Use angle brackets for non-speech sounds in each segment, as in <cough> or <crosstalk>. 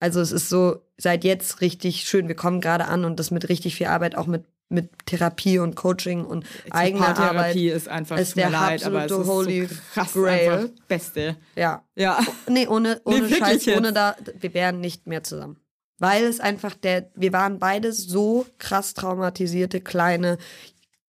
Also es ist so seit jetzt richtig schön. Wir kommen gerade an und das mit richtig viel Arbeit, auch mit mit Therapie und Coaching und eigener Arbeit. Therapie ist einfach ist der leid, aber es ist Holy so krass Grail. einfach Beste. Ja. Ja. Nee, ohne, ohne wirklich Scheiß, jetzt? ohne da, wir wären nicht mehr zusammen. Weil es einfach der, wir waren beide so krass traumatisierte, kleine,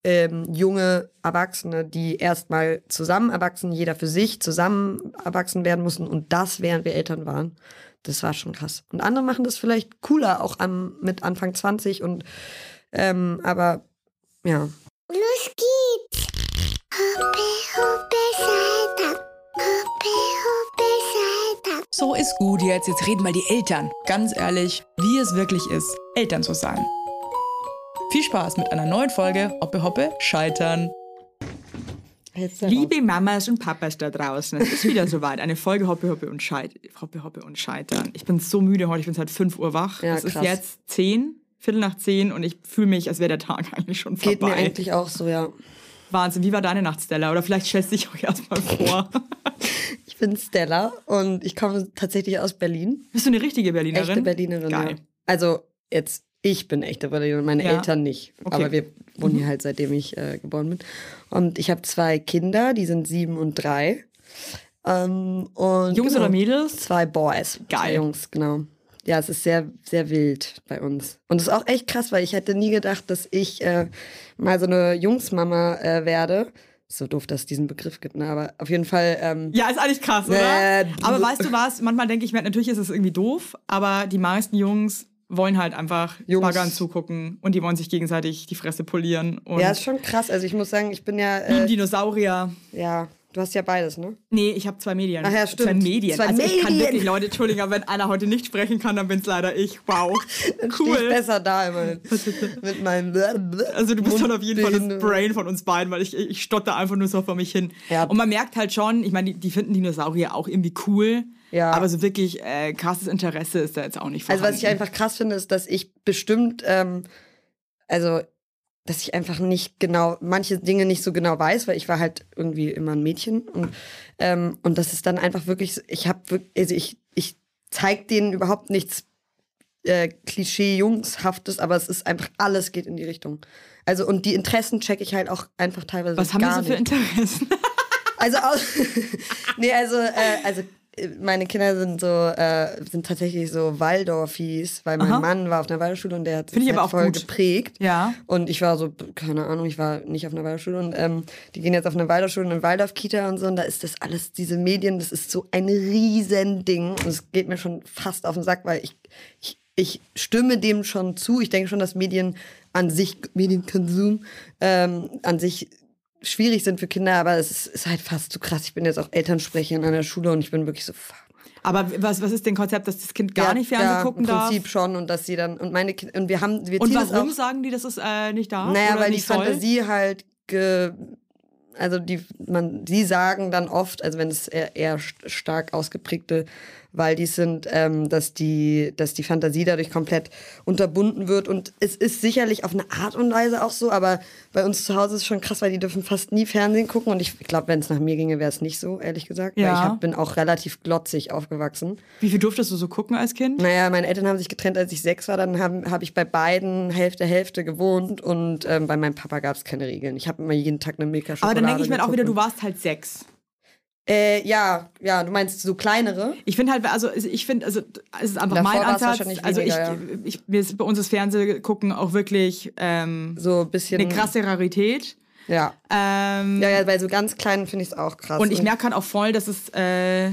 ähm, junge Erwachsene, die erstmal zusammen erwachsen, jeder für sich zusammen erwachsen werden mussten und das, während wir Eltern waren. Das war schon krass. Und andere machen das vielleicht cooler, auch am, mit Anfang 20 und, ähm, aber, ja. Los geht's! Hoppe, hoppe. Hoppe, hoppe. So ist gut jetzt. Jetzt reden mal die Eltern. Ganz ehrlich, wie es wirklich ist, Eltern zu sein. Viel Spaß mit einer neuen Folge Hoppe Hoppe Scheitern. Liebe Mamas und Papas da draußen, es ist wieder <laughs> soweit. Eine Folge Hoppe Hoppe und Scheit Hoppe Hoppe und Scheitern. Ich bin so müde heute, ich bin seit 5 Uhr wach. Ja, es ist jetzt 10, Viertel nach 10 und ich fühle mich, als wäre der Tag <laughs> eigentlich schon Geht mir vorbei. eigentlich auch so, ja. Wahnsinn, wie war deine Nacht, Stella? Oder vielleicht stellst du dich auch erstmal vor. <laughs> Ich bin Stella und ich komme tatsächlich aus Berlin. Bist du eine richtige Berlinerin? Echte Berlinerin. Geil. Ja. Also jetzt, ich bin echte Berlinerin, meine Ja. Eltern nicht. Okay. Aber wir wohnen hier halt, seitdem ich äh, geboren bin. Und ich habe zwei Kinder, die sind sieben und drei. Ähm, und Jungs genau, oder Mädels? Zwei Boys. Geil. Zwei Jungs, genau. Ja, es ist sehr, sehr wild bei uns. Und es ist auch echt krass, weil ich hätte nie gedacht, dass ich äh, mal so eine Jungsmama äh, werde. So doof, dass es diesen Begriff gibt, ne? Aber auf jeden Fall. Ähm, Ja, ist eigentlich krass, oder? Äh, aber weißt du was? Manchmal denke ich mir, natürlich ist es irgendwie doof, aber die meisten Jungs wollen halt einfach Jungs. Baggern zugucken und die wollen sich gegenseitig die Fresse polieren. Und ja, ist schon krass. Also ich muss sagen, ich bin ja. Äh, Dinosaurier. ja, du hast ja beides, ne? Nee, ich habe zwei Medien. Ach ja, Zwei stimmt. Medien. Zwei also ich kann Medien. wirklich, Leute, Entschuldigung, wenn einer heute nicht sprechen kann, dann bin's leider ich. Wow. <laughs> Stehe ich Cool. besser da immerhin. <laughs> Mit meinem. Also du bist dann auf jeden Fall das. Brain von uns beiden, weil ich, ich stotter einfach nur so vor mich hin. Ja. Und man merkt halt schon, ich meine, die, die finden Dinosaurier auch irgendwie cool. Ja. Aber so wirklich äh, krasses Interesse ist da jetzt auch nicht Also vorhanden. was ich einfach krass finde, ist, dass ich bestimmt, ähm, also dass ich einfach nicht genau, manche Dinge nicht so genau weiß, weil ich war halt irgendwie immer ein Mädchen und, ähm, und das ist dann einfach wirklich, ich habe wirklich, also ich, ich zeig denen überhaupt nichts äh, Klischee-Jungshaftes, aber es ist einfach, alles geht in die Richtung. Also und die Interessen checke ich halt auch einfach teilweise Was haben gar die so für nicht. Interessen? Also, aus, <laughs> nee, also, äh, also meine Kinder sind so, äh, sind tatsächlich so Waldorfis, weil mein Aha. Mann war auf einer Waldorfschule und der hat sich halt voll gut. geprägt. Ja. Und ich war so, keine Ahnung, ich war nicht auf einer Waldorfschule und ähm, die gehen jetzt auf eine Waldorfschule und eine Waldorf-Kita und so und da ist das alles, diese Medien, das ist so ein Riesending und es geht mir schon fast auf den Sack, weil ich, ich, ich stimme dem schon zu. Ich denke schon, dass Medien an sich, Medienkonsum ähm, an sich schwierig sind für Kinder, aber es ist, ist halt fast zu krass. Ich bin jetzt auch Elternsprecherin an der Schule und ich bin wirklich so, fuck. Aber was, was ist denn Konzept, dass das Kind gar Ja, nicht Fernsehen ja, gucken im Prinzip darf? schon und dass sie dann und meine Kinder und wir haben wir Und warum auch, sagen die, dass es äh, nicht darf? naja, weil die soll? Fantasie halt ge, also die man die sagen dann oft, also wenn es eher, eher st- stark ausgeprägte Waldis sind, ähm, dass die dass die Fantasie dadurch komplett unterbunden wird und es ist sicherlich auf eine Art und Weise auch so, aber bei uns zu Hause ist es schon krass, weil die dürfen fast nie Fernsehen gucken und ich glaube, wenn es nach mir ginge, wäre es nicht so, ehrlich gesagt, weil Ja. ich hab, bin auch relativ glotzig aufgewachsen. Wie viel durftest du so gucken als Kind? Naja, meine Eltern haben sich getrennt, als ich sechs war. Dann habe hab ich bei beiden Hälfte, Hälfte gewohnt. Und ähm, bei meinem Papa gab es keine Regeln. Ich habe immer jeden Tag eine milka Aber dann denke ich mir auch wieder, du warst halt sechs. Äh, ja, ja, du meinst so kleinere? Ich finde halt, also ich finde, also es ist einfach Davor mein Ansatz. wahrscheinlich Also ich, weniger, ich, ist bei uns das Fernsehgucken auch wirklich ähm, So ein bisschen. eine krasse Rarität. Ja. Ähm, Ja, ja, bei so ganz kleinen finde ich es auch krass. Und ich merke halt auch voll, dass es, äh,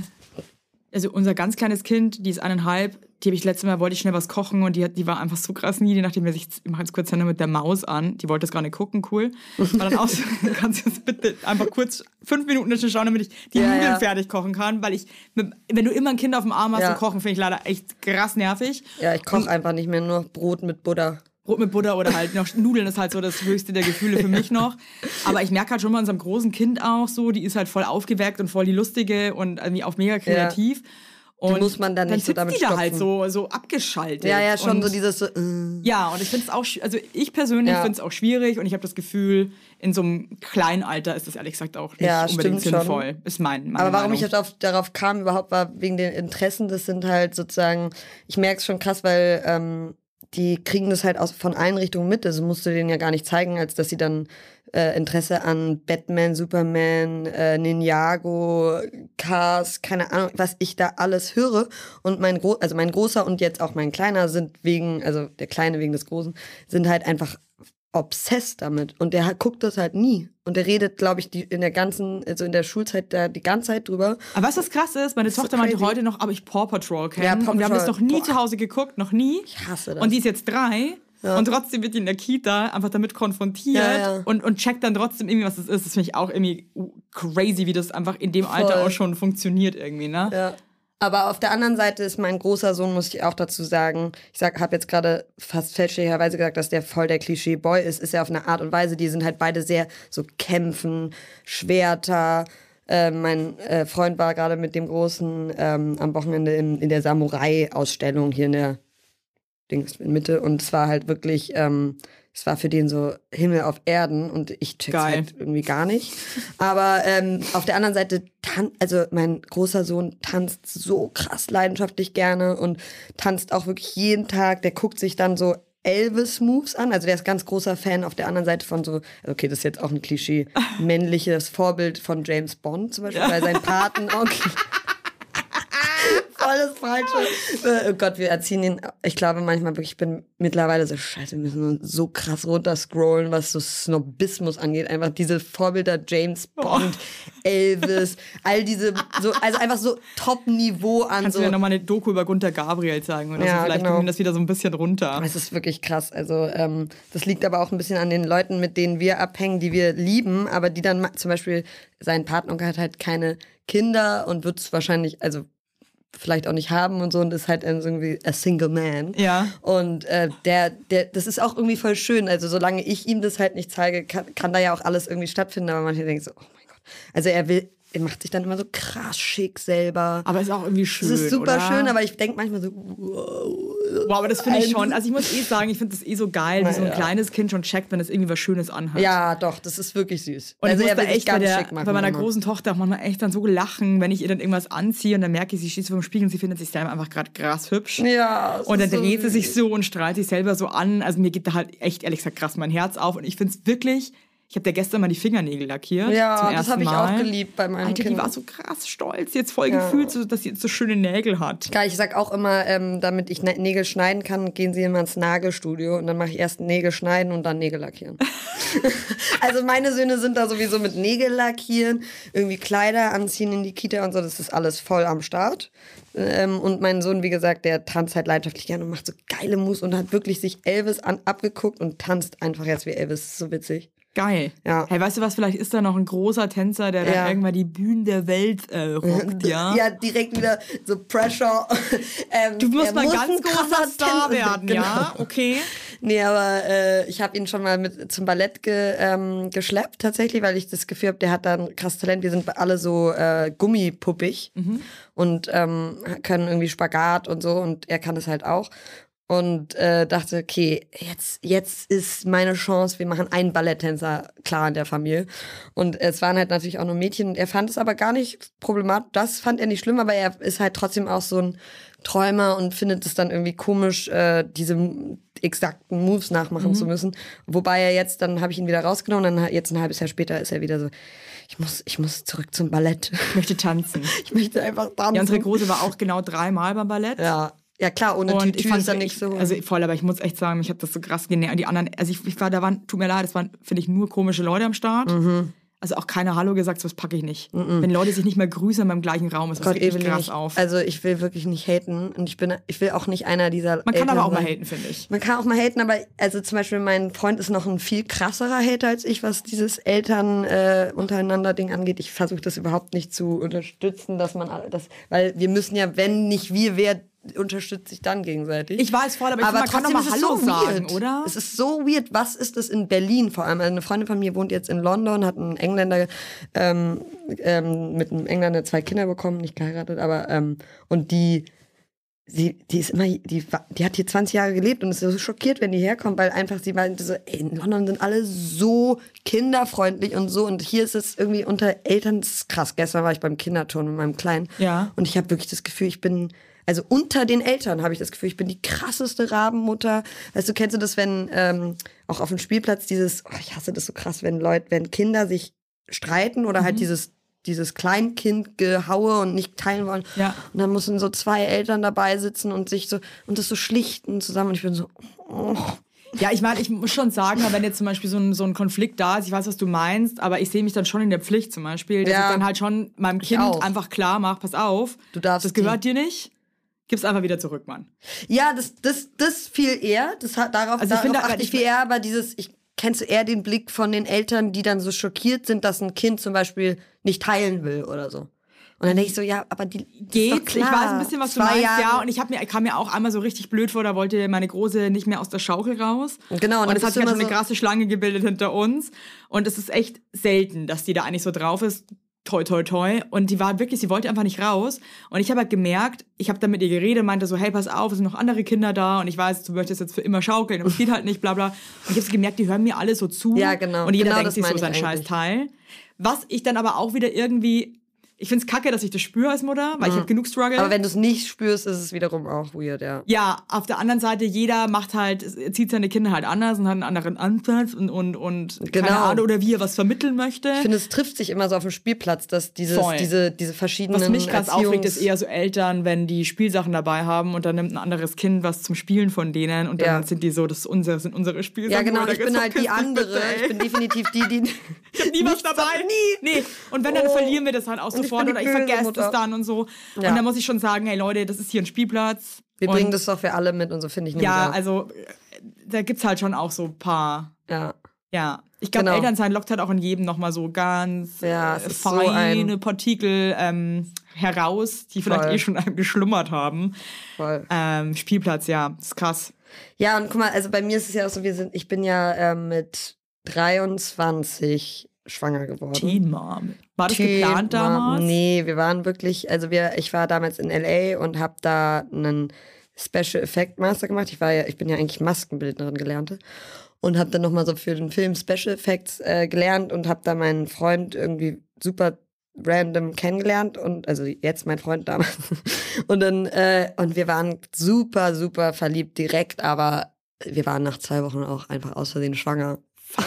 also unser ganz kleines Kind, die ist eineinhalb, die habe ich letztes Mal, wollte ich schnell was kochen und die, hat, die war einfach so krass nie, die nachdem mir sich, ich mache jetzt kurz mit der Maus an, die wollte das gar nicht gucken, cool. War dann auch so, <laughs> kannst du jetzt bitte einfach kurz fünf Minuten schauen, damit ich die Ja, Nudeln ja. fertig kochen kann, weil ich, wenn du immer ein Kind auf dem Arm hast Ja. und kochen, finde ich leider echt krass nervig. Ja, ich koche einfach nicht mehr nur Brot mit Butter. Brot mit Butter oder halt noch Nudeln ist halt so das höchste der Gefühle für mich noch. Aber ich merke halt schon bei unserem großen Kind auch so, die ist halt voll aufgeweckt und voll die lustige und irgendwie auch mega kreativ. Und muss man dann nicht so damit die da halt so, so abgeschaltet. Ja, ja, schon und so dieses so, äh. Ja, und ich finde es auch, also ich persönlich Ja. finde es auch schwierig und ich habe das Gefühl, in so einem kleinen Alter ist das ehrlich gesagt auch nicht Ja, unbedingt stimmt schon. sinnvoll. Ist mein, Aber warum Meinung. ich darauf, darauf kam überhaupt, war wegen den Interessen. Das sind halt sozusagen, ich merke es schon krass, weil ähm, die kriegen das halt aus, von allen Richtungen mit. Also musst du denen ja gar nicht zeigen, als dass sie dann äh, Interesse an Batman, Superman, äh, Ninjago, Cars, keine Ahnung, was ich da alles höre. Und mein Gro also mein großer und jetzt auch mein kleiner sind wegen, also der kleine wegen des großen, sind halt einfach obsessed damit. Und der hat- guckt das halt nie. Und der redet, glaube ich, die, in der ganzen, also in der Schulzeit da die ganze Zeit drüber. Aber was krass ist? Meine so Tochter meinte heute noch, ob ich Paw Patrol kenne. Ja, Paw und wir haben das noch nie Boah. zu Hause geguckt, noch nie. Ich hasse das. Und die ist jetzt drei. Und trotzdem wird die in der Kita einfach damit konfrontiert Ja, ja. Und, und checkt dann trotzdem irgendwie, was das ist. Das finde ich auch irgendwie crazy, wie das einfach in dem Alter Voll. auch schon funktioniert irgendwie, ne? Ja. Aber auf der anderen Seite ist mein großer Sohn, muss ich auch dazu sagen, ich sag, habe jetzt gerade fast fälschlicherweise gesagt, dass der voll der Klischee-Boy ist, ist er auf eine Art und Weise, die sind halt beide sehr so kämpfen, Schwerter. Äh, mein äh, Freund war gerade mit dem Großen ähm, am Wochenende in, in der Samurai-Ausstellung hier in der Dings in Mitte und es war halt wirklich, ähm, es war für den so Himmel auf Erden und ich check's Geil. halt irgendwie gar nicht. Aber ähm, auf der anderen Seite, tan also mein großer Sohn tanzt so krass leidenschaftlich gerne und tanzt auch wirklich jeden Tag. Der guckt sich dann so Elvis-Moves an. Also der ist ganz großer Fan auf der anderen Seite von so, okay, das ist jetzt auch ein Klischee, männliches Vorbild von James Bond zum Beispiel, weil sein Patenonkel das Falsche. Äh, Oh Gott, wir erziehen ihn. Ich glaube manchmal wirklich, ich bin mittlerweile so scheiße, wir müssen uns so krass runterscrollen, was so Snobismus angeht. Einfach diese Vorbilder James Bond, Elvis, all diese, so, also einfach so Top-Niveau an Kannst so. du ja nochmal eine Doku über Gunter Gabriel zeigen oder Ja, so? Vielleicht genau. wir das wieder so ein bisschen runter. Es ist wirklich krass. Also ähm, das liegt aber auch ein bisschen an den Leuten, mit denen wir abhängen, die wir lieben, aber die dann zum Beispiel sein Partner hat halt keine Kinder und wird es wahrscheinlich, also vielleicht auch nicht haben und so und ist halt irgendwie a single man. Ja. Und äh, der, der, das ist auch irgendwie voll schön. Also solange ich ihm das halt nicht zeige, kann, kann da ja auch alles irgendwie stattfinden. Aber manche denken so, oh mein Gott. Also er will, er macht sich dann immer so krass schick selber. Aber ist auch irgendwie schön. Das ist super oder? schön, aber ich denke manchmal so, wow. Wow, aber das finde ich schon. Also ich muss eh sagen, ich finde das eh so geil, wie so ein Ja. kleines Kind schon checkt, wenn es irgendwie was Schönes anhat. Ja, doch, das ist wirklich süß. Und also ich er muss sich echt bei, der, machen. bei meiner immer. großen Tochter auch manchmal echt dann so lachen, wenn ich ihr dann irgendwas anziehe und dann merke ich, sie steht so vor dem Spiegel und sie findet sich selber einfach gerade krass hübsch. Ja. es Und dann so dreht sie sich so und strahlt sich selber so an. Also mir geht da halt echt, ehrlich gesagt, krass mein Herz auf. Und ich finde es wirklich, ich habe der gestern mal die Fingernägel lackiert. Ja, das habe ich Mal. auch geliebt bei meinem Alter, Kind. die war so krass stolz, jetzt voll Ja. gefühlt, so, dass sie jetzt so schöne Nägel hat. Klar, ich sag auch immer, ähm, damit ich Nä- Nägel schneiden kann, gehen Sie immer ins Nagelstudio und dann mache ich erst Nägel schneiden und dann Nägel lackieren. <laughs> <laughs> also meine Söhne sind da sowieso mit Nägel lackieren, irgendwie Kleider anziehen in die Kita und so, das ist alles voll am Start. Ähm, und mein Sohn, wie gesagt, der tanzt halt leidenschaftlich gerne und macht so geile Moves und hat wirklich sich Elvis an, abgeguckt und tanzt einfach jetzt wie Elvis. Das ist so witzig. Geil. Ja. Hey, weißt du was, vielleicht ist da noch ein großer Tänzer, der Ja. dann irgendwann die Bühnen der Welt äh, rockt, ja? <laughs> Ja, direkt wieder so Pressure. <laughs> Ähm, Du musst mal muss ganz großer Star Tänzer- werden, ja? Genau. Okay. Nee, aber äh, ich habe ihn schon mal mit zum Ballett ge, ähm, geschleppt, tatsächlich, weil ich das Gefühl habe, der hat da ein krasses Talent. Wir sind alle so äh, gummipuppig und ähm, können irgendwie Spagat und so und er kann es halt auch. Und äh, dachte, okay, jetzt, jetzt ist meine Chance, wir machen einen Balletttänzer klar in der Familie. Und es waren halt natürlich auch nur Mädchen er fand es aber gar nicht problematisch. Das fand er nicht schlimm, aber er ist halt trotzdem auch so ein Träumer und findet es dann irgendwie komisch, äh, diese exakten Moves nachmachen zu müssen. Wobei er jetzt, dann habe ich ihn wieder rausgenommen, dann jetzt ein halbes Jahr später ist er wieder so, ich muss, ich muss zurück zum Ballett. Ich möchte tanzen. <laughs> Ich möchte einfach tanzen. Ja, unsere Große war auch genau dreimal beim Ballett. ja. Ja, klar, ohne Und ich fand ist dann nichts so. Also voll, aber ich muss echt sagen, mich hat das so krass genervt. Die anderen, also ich, ich war, da waren, tut mir leid, es waren, finde ich, nur komische Leute am Start. Mhm. Also auch keiner Hallo gesagt, so was packe ich nicht. Wenn Leute sich nicht mehr grüßen beim gleichen Raum, ist das Gott, richtig krass ich, auf. also ich will wirklich nicht haten und ich bin, ich will auch nicht einer dieser Man kann Eltern aber auch mal sein. haten, finde ich. Man kann auch mal haten, aber also zum Beispiel mein Freund ist noch ein viel krasserer Hater als ich, was dieses Eltern äh, untereinander Ding angeht. Ich versuche das überhaupt nicht zu unterstützen, dass man all- das, weil wir müssen ja, wenn nicht wir, wer unterstützt sich dann gegenseitig. Ich weiß voll, aber ich man kann trotzdem ist Hallo sagen, weird. oder? Es ist so weird. Was ist das in Berlin vor allem? Also eine Freundin von mir wohnt jetzt in London, hat einen Engländer ähm, ähm, mit einem Engländer zwei Kinder bekommen, nicht geheiratet, aber ähm, und die sie, die ist immer, die, die hat hier 20 Jahre gelebt und ist so schockiert, wenn die herkommt, weil einfach sie meinte so, ey, in London sind alle so kinderfreundlich und so und hier ist es irgendwie unter Eltern, das ist krass. Gestern war ich beim Kinderturn mit meinem Kleinen Ja. und ich habe wirklich das Gefühl, ich bin, also unter den Eltern habe ich das Gefühl, ich bin die krasseste Rabenmutter. Weißt du, kennst du das, wenn ähm, auch auf dem Spielplatz dieses, oh, ich hasse das so krass, wenn Leute, wenn Kinder sich streiten oder Mhm. halt dieses dieses Kleinkind-Gehaue und nicht teilen wollen. Ja. Und dann müssen so zwei Eltern dabei sitzen und sich so, und das so schlichten zusammen. Und ich bin so, oh. Ja, ich meine, ich muss schon sagen, wenn jetzt zum Beispiel so ein, so ein Konflikt da ist, ich weiß, was du meinst, aber ich sehe mich dann schon in der Pflicht zum Beispiel, dass Ja. ich dann halt schon meinem Kind einfach klar mache, pass auf, Du darfst das gehört dir nicht, gib's einfach wieder zurück, Mann. Ja, das, das, das viel eher. Das hat darauf, Also ich darauf finde, achte ich viel eher, aber dieses, ich kennst du eher den Blick von den Eltern, die dann so schockiert sind, dass ein Kind zum Beispiel nicht teilen will oder so. Und dann denke ich so, ja, aber die doch Geht's? Ich klar. weiß ein bisschen, was du meinst, Jahre- ja. Und ich, hab mir, kam mir auch einmal so richtig blöd vor, da wollte meine Große nicht mehr aus der Schaukel raus. Genau, und Und es hat sich halt schon eine so- krasse Schlange gebildet hinter uns. Und es ist echt selten, dass die da eigentlich so drauf ist. Toi, toi, toi. Und die war wirklich, sie wollte einfach nicht raus. Und ich habe halt gemerkt, ich habe dann mit ihr geredet, meinte so, hey, pass auf, es sind noch andere Kinder da. Und ich weiß, du möchtest jetzt für immer schaukeln, aber es geht halt nicht, bla, bla. Und ich habe gemerkt, die hören mir alle so zu. Ja, genau. Und jeder Genau denkt sich so sein scheiß. Teil. Was ich dann aber auch wieder irgendwie, ich find's kacke, dass ich das spüre als Mutter, weil ich habe genug Struggle. Mhm. Aber wenn du es nicht spürst, ist es wiederum auch weird, ja. Ja, auf der anderen Seite, jeder macht halt, zieht seine Kinder halt anders und hat einen anderen Ansatz und, und, und Genau. keine Ahnung, oder wie er was vermitteln möchte. Ich finde, es trifft sich immer so auf dem Spielplatz, dass dieses, Voll. diese, diese verschiedenen was mich krass aufregt, ist Erziehungs- eher so Eltern, wenn die Spielsachen dabei haben und dann nimmt ein anderes Kind was zum Spielen von denen und dann Ja. sind die so, das ist unser, sind unsere Spielsachen. Ja, genau, ich bin so, halt die andere. bitte, ich bin definitiv die, die. <laughs> Ich hab nie was dabei. <laughs> nie. Nee. Und wenn, dann Oh. verlieren wir das halt auch ich sofort oder ich vergesse das dann und so. Ja. Und dann muss ich schon sagen, hey Leute, das ist hier ein Spielplatz. Wir bringen das doch für alle mit und so finde ich nämlich Ja, also äh, da gibt's halt schon auch so ein paar ja. Ja, ich glaube, Genau. Elternsein lockt halt auch in jedem nochmal so ganz Ja, äh, es so feine ein- Partikel ähm, heraus, die vielleicht Voll. eh schon einem geschlummert haben. Voll. Ähm, Spielplatz, ja, ist krass. Ja, und guck mal, also bei mir ist es ja auch so, wir sind, ich bin ja ähm, mit 23 schwanger geworden. Teen Mom. War das Teen geplant Mom. damals? Nee, wir waren wirklich, also wir, ich war damals in LA und habe da einen Special Effect Master gemacht. Ich war ja, ich bin ja eigentlich Maskenbildnerin gelernte und habe dann noch mal so für den Film Special Effects äh, gelernt und habe da meinen Freund irgendwie super random kennengelernt und also jetzt mein Freund damals <laughs> und dann äh, und wir waren super super verliebt direkt, aber wir waren nach zwei Wochen auch einfach aus Versehen schwanger.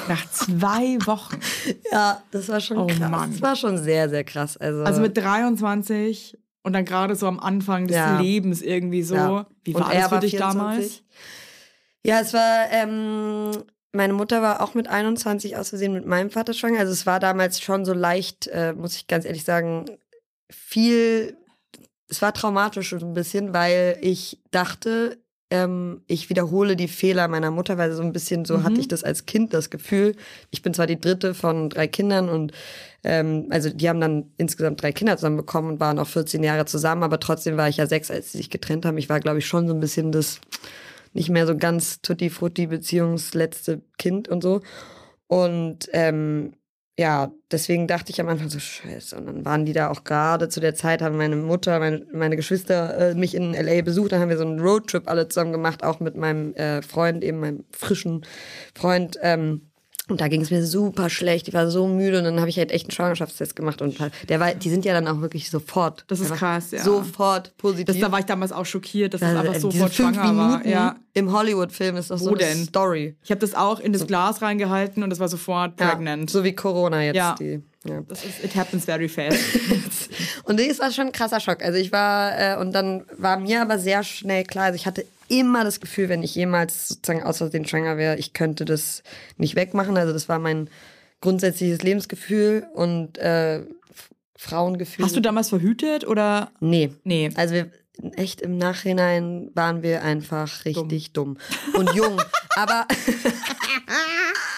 Nach zwei Wochen. <laughs> Ja, das war schon Oh krass. Mann. Das war schon sehr sehr krass. Also, Also mit 23 und dann gerade so am Anfang des Ja. Lebens irgendwie so. Ja. Wie war das für dich 24. damals? Ja, es war, ähm, meine Mutter war auch mit 21 aus Versehen mit meinem Vater schwanger. Also es war damals schon so leicht, äh, muss ich ganz ehrlich sagen, viel, es war traumatisch so ein bisschen, weil ich dachte, ähm, ich wiederhole die Fehler meiner Mutter, weil so ein bisschen so Mhm. hatte ich das als Kind, das Gefühl. Ich bin zwar die dritte von drei Kindern und ähm, also die haben dann insgesamt drei Kinder zusammen bekommen und waren auch 14 Jahre zusammen, aber trotzdem war ich ja sechs, als sie sich getrennt haben. Ich war, glaube ich, schon so ein bisschen das nicht mehr so ganz tutti frutti Beziehungsletzte Kind und so. Und ähm, ja, deswegen dachte ich am Anfang so, scheiße. Und dann waren die da auch gerade zu der Zeit, haben meine Mutter, meine, meine Geschwister äh, mich in L.A. besucht. Dann haben wir so einen Roadtrip alle zusammen gemacht, auch mit meinem äh, Freund, eben meinem frischen Freund. Ähm, und da ging es mir super schlecht. Ich war so müde und dann habe ich halt echt einen Schwangerschaftstest gemacht und halt, der war, die sind ja dann auch wirklich sofort. Das ist krass, ja. Sofort positiv. Das, da war ich damals auch schockiert, dass es Also, einfach sofort fünf schwanger war. Minuten Ja. Im Hollywood-Film ist das Wo so eine denn? Story. Ich habe das auch in das Glas reingehalten und es war sofort pregnant. Ja, so wie Corona jetzt. Ja. Die, ja. Das ist, it happens very fast. <laughs> Und das war schon ein krasser Schock. Also ich war, äh, und dann war mir aber sehr schnell klar, also ich hatte immer das Gefühl, wenn ich jemals sozusagen aus Versehen schwanger wäre, ich könnte das nicht wegmachen. Also das war mein grundsätzliches Lebensgefühl und äh, Frauengefühl. Hast du damals verhütet oder? Nee. Nee. Also wir echt im Nachhinein waren wir einfach richtig dumm, und jung. Aber <laughs> <laughs>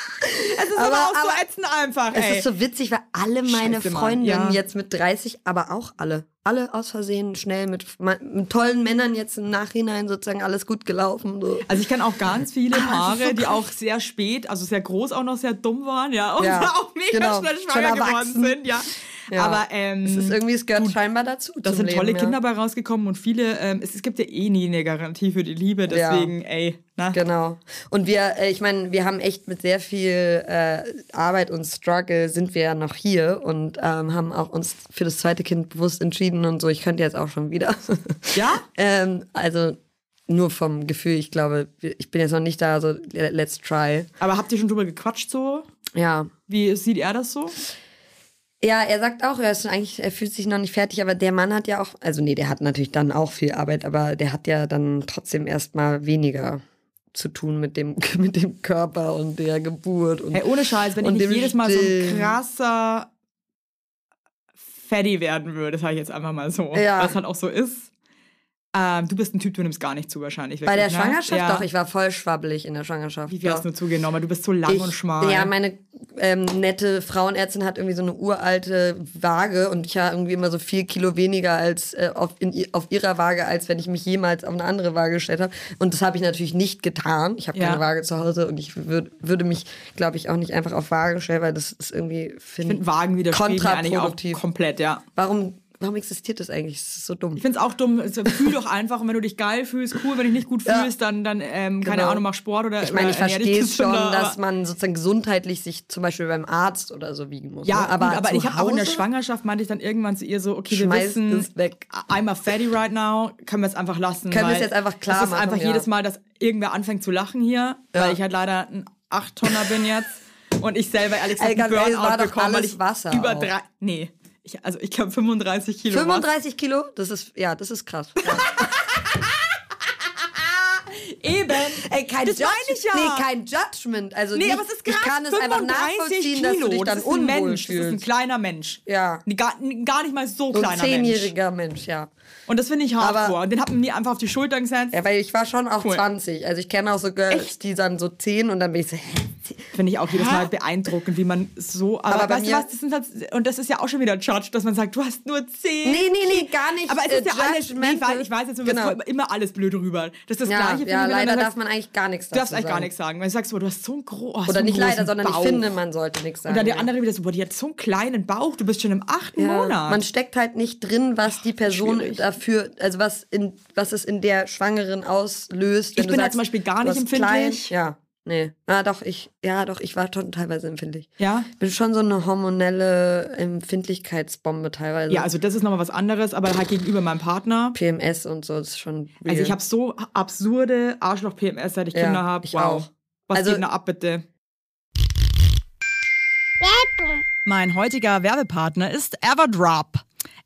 Es ist aber, auch so ätzend einfach, Es ey. ist so witzig, weil alle meine Scheiße. Freundinnen Ja. jetzt mit 30, aber auch alle, alle aus Versehen schnell mit, mit tollen Männern jetzt im Nachhinein sozusagen alles gut gelaufen. So. Also ich kenne auch ganz viele Ah, Paare, so die auch sehr spät, also sehr groß auch noch sehr dumm waren, ja, und Ja, <laughs> auch mega genau. schnell schwanger geworden sind, ja. Ja. Aber ähm, Es ist irgendwie, es gehört scheinbar dazu. da sind tolle Leben, Kinder ja. bei rausgekommen und viele, ähm, es, es gibt ja eh nie eine Garantie für die Liebe, deswegen, ey, ne? Genau. Und wir, äh, ich meine, wir haben echt mit sehr viel äh, Arbeit und Struggle sind wir ja noch hier und ähm, haben auch uns für das zweite Kind bewusst entschieden und so. Ich könnte jetzt auch schon wieder. <laughs> Ja? ähm, also nur vom Gefühl, ich glaube, ich bin jetzt noch nicht da, so let's try. Aber habt ihr schon drüber gequatscht so? Ja. Wie sieht er das so? Ja, er sagt auch, er ist eigentlich, er fühlt sich noch nicht fertig, aber der Mann hat ja auch, also nee, der hat natürlich dann auch viel Arbeit, aber der hat ja dann trotzdem erstmal weniger zu tun mit dem, <laughs> mit dem Körper und der Geburt und Hey, ohne Scheiß, wenn ich nicht jedes Mal so ein krasser Fatty werden würde, sage ich jetzt einfach mal so, Ja. was halt auch so ist. Ähm, du bist ein Typ, du nimmst gar nicht zu wahrscheinlich. Bei der wirklich, ne? Schwangerschaft ja. doch, ich war voll schwabbelig in der Schwangerschaft. Wie viel doch. hast du zugenommen? Du bist so lang ich, und schmal. Ja, meine ähm, nette Frauenärztin hat irgendwie so eine uralte Waage und ich war irgendwie immer so vier Kilo weniger als äh, auf, in, auf ihrer Waage, als wenn ich mich jemals auf eine andere Waage gestellt habe. Und das habe ich natürlich nicht getan. Ich habe Ja. keine Waage zu Hause und ich würd, würde mich, glaube ich, auch nicht einfach auf Waage stellen, weil das ist irgendwie ich find, finde Wagen mir eigentlich auch kontraproduktiv. komplett, ja. Warum, warum existiert das eigentlich? Das ist so dumm. Ich finde es auch dumm. Also, fühl doch einfach und wenn du dich geil fühlst, cool. Wenn du dich nicht gut Ja. fühlst, dann, dann ähm, keine Genau. Ahnung, mach Sport oder Ich meine, ich oder dich verstehe es schon, gesünder, dass man sozusagen gesundheitlich sich zum Beispiel beim Arzt oder so wiegen muss. Ja, ne? aber, gut, aber ich habe auch in der? Schwangerschaft meinte ich dann irgendwann zu ihr so, okay, wir wissen, es weg. I'm a fatty right now, können wir es einfach lassen. Können wir es jetzt einfach klar Es ist machen, einfach ja. jedes Mal, dass irgendwer anfängt zu lachen hier, Ja. weil ich halt leider ein 8-Tonner bin jetzt und ich selber ehrlich gesagt Ey, Burnout doch bekomme, weil alles ich Wasser über drei, nee, ich, also ich glaube 35 Kilo Wasser. 35 Kilo? Das ist, ja, das ist krass. Ja. <laughs> Eben. Ey, kein Das Judge- meine ich ja. Nee, kein Judgment. Also Nee, nicht, aber es ist krass. ich kann es einfach 35 nachvollziehen, dass Kilo, du dich dann das ist ein Mensch, das ist ein fühlst. kleiner Mensch. Ja. Gar, gar nicht mal so So ein kleiner Mensch. zehnjähriger Mensch, ja. Und das finde ich Aber- hardcore. Und den hat man mir einfach auf die Schulter gesetzt. Ja, weil ich war schon auch Cool. 20. Also ich kenne auch so Girls, Echt? die dann so 10 und dann bin ich so, hä? Finde ich auch jedes Mal beeindruckend, wie man so. Aber, Aber weißt du was? Das sind halt, und das ist ja auch schon wieder Judge, dass man sagt, du hast nur 10. Nee, nee, nee, gar nicht. Aber es ist äh, ja alles. Nee, ich, weiß, ich weiß jetzt, genau. immer alles blöd rüber. Das ist das Ja, Gleiche. ja leider darf man eigentlich gar nichts Du darfst eigentlich gar sagen. nichts sagen. Weil du sagst, boah, du hast so einen großen. Oder nicht leider, sondern ich finde, man sollte nichts sagen. Und dann der ja. andere wieder so, boah, die hat so einen kleinen Bauch, du bist schon im achten Ja, Monat. man steckt halt nicht drin, was die Person schwierig. dafür, also was in was es in der Schwangeren auslöst. Ich du bin sagst, zum Beispiel gar nicht hast klein- empfindlich. ja, nee. Ah, doch, ich, ja, doch, ich war schon teilweise empfindlich. Ja? Ich bin schon so eine hormonelle Empfindlichkeitsbombe teilweise. ja, also das ist nochmal was anderes, aber halt gegenüber meinem Partner. PMS und so ist schon. Real. Also ich habe so absurde Arschloch-PMS, seit ich Ja, Kinder habe. ich Wow. auch. Was Also- geht denn da ab, bitte? Mein heutiger Werbepartner ist Everdrop.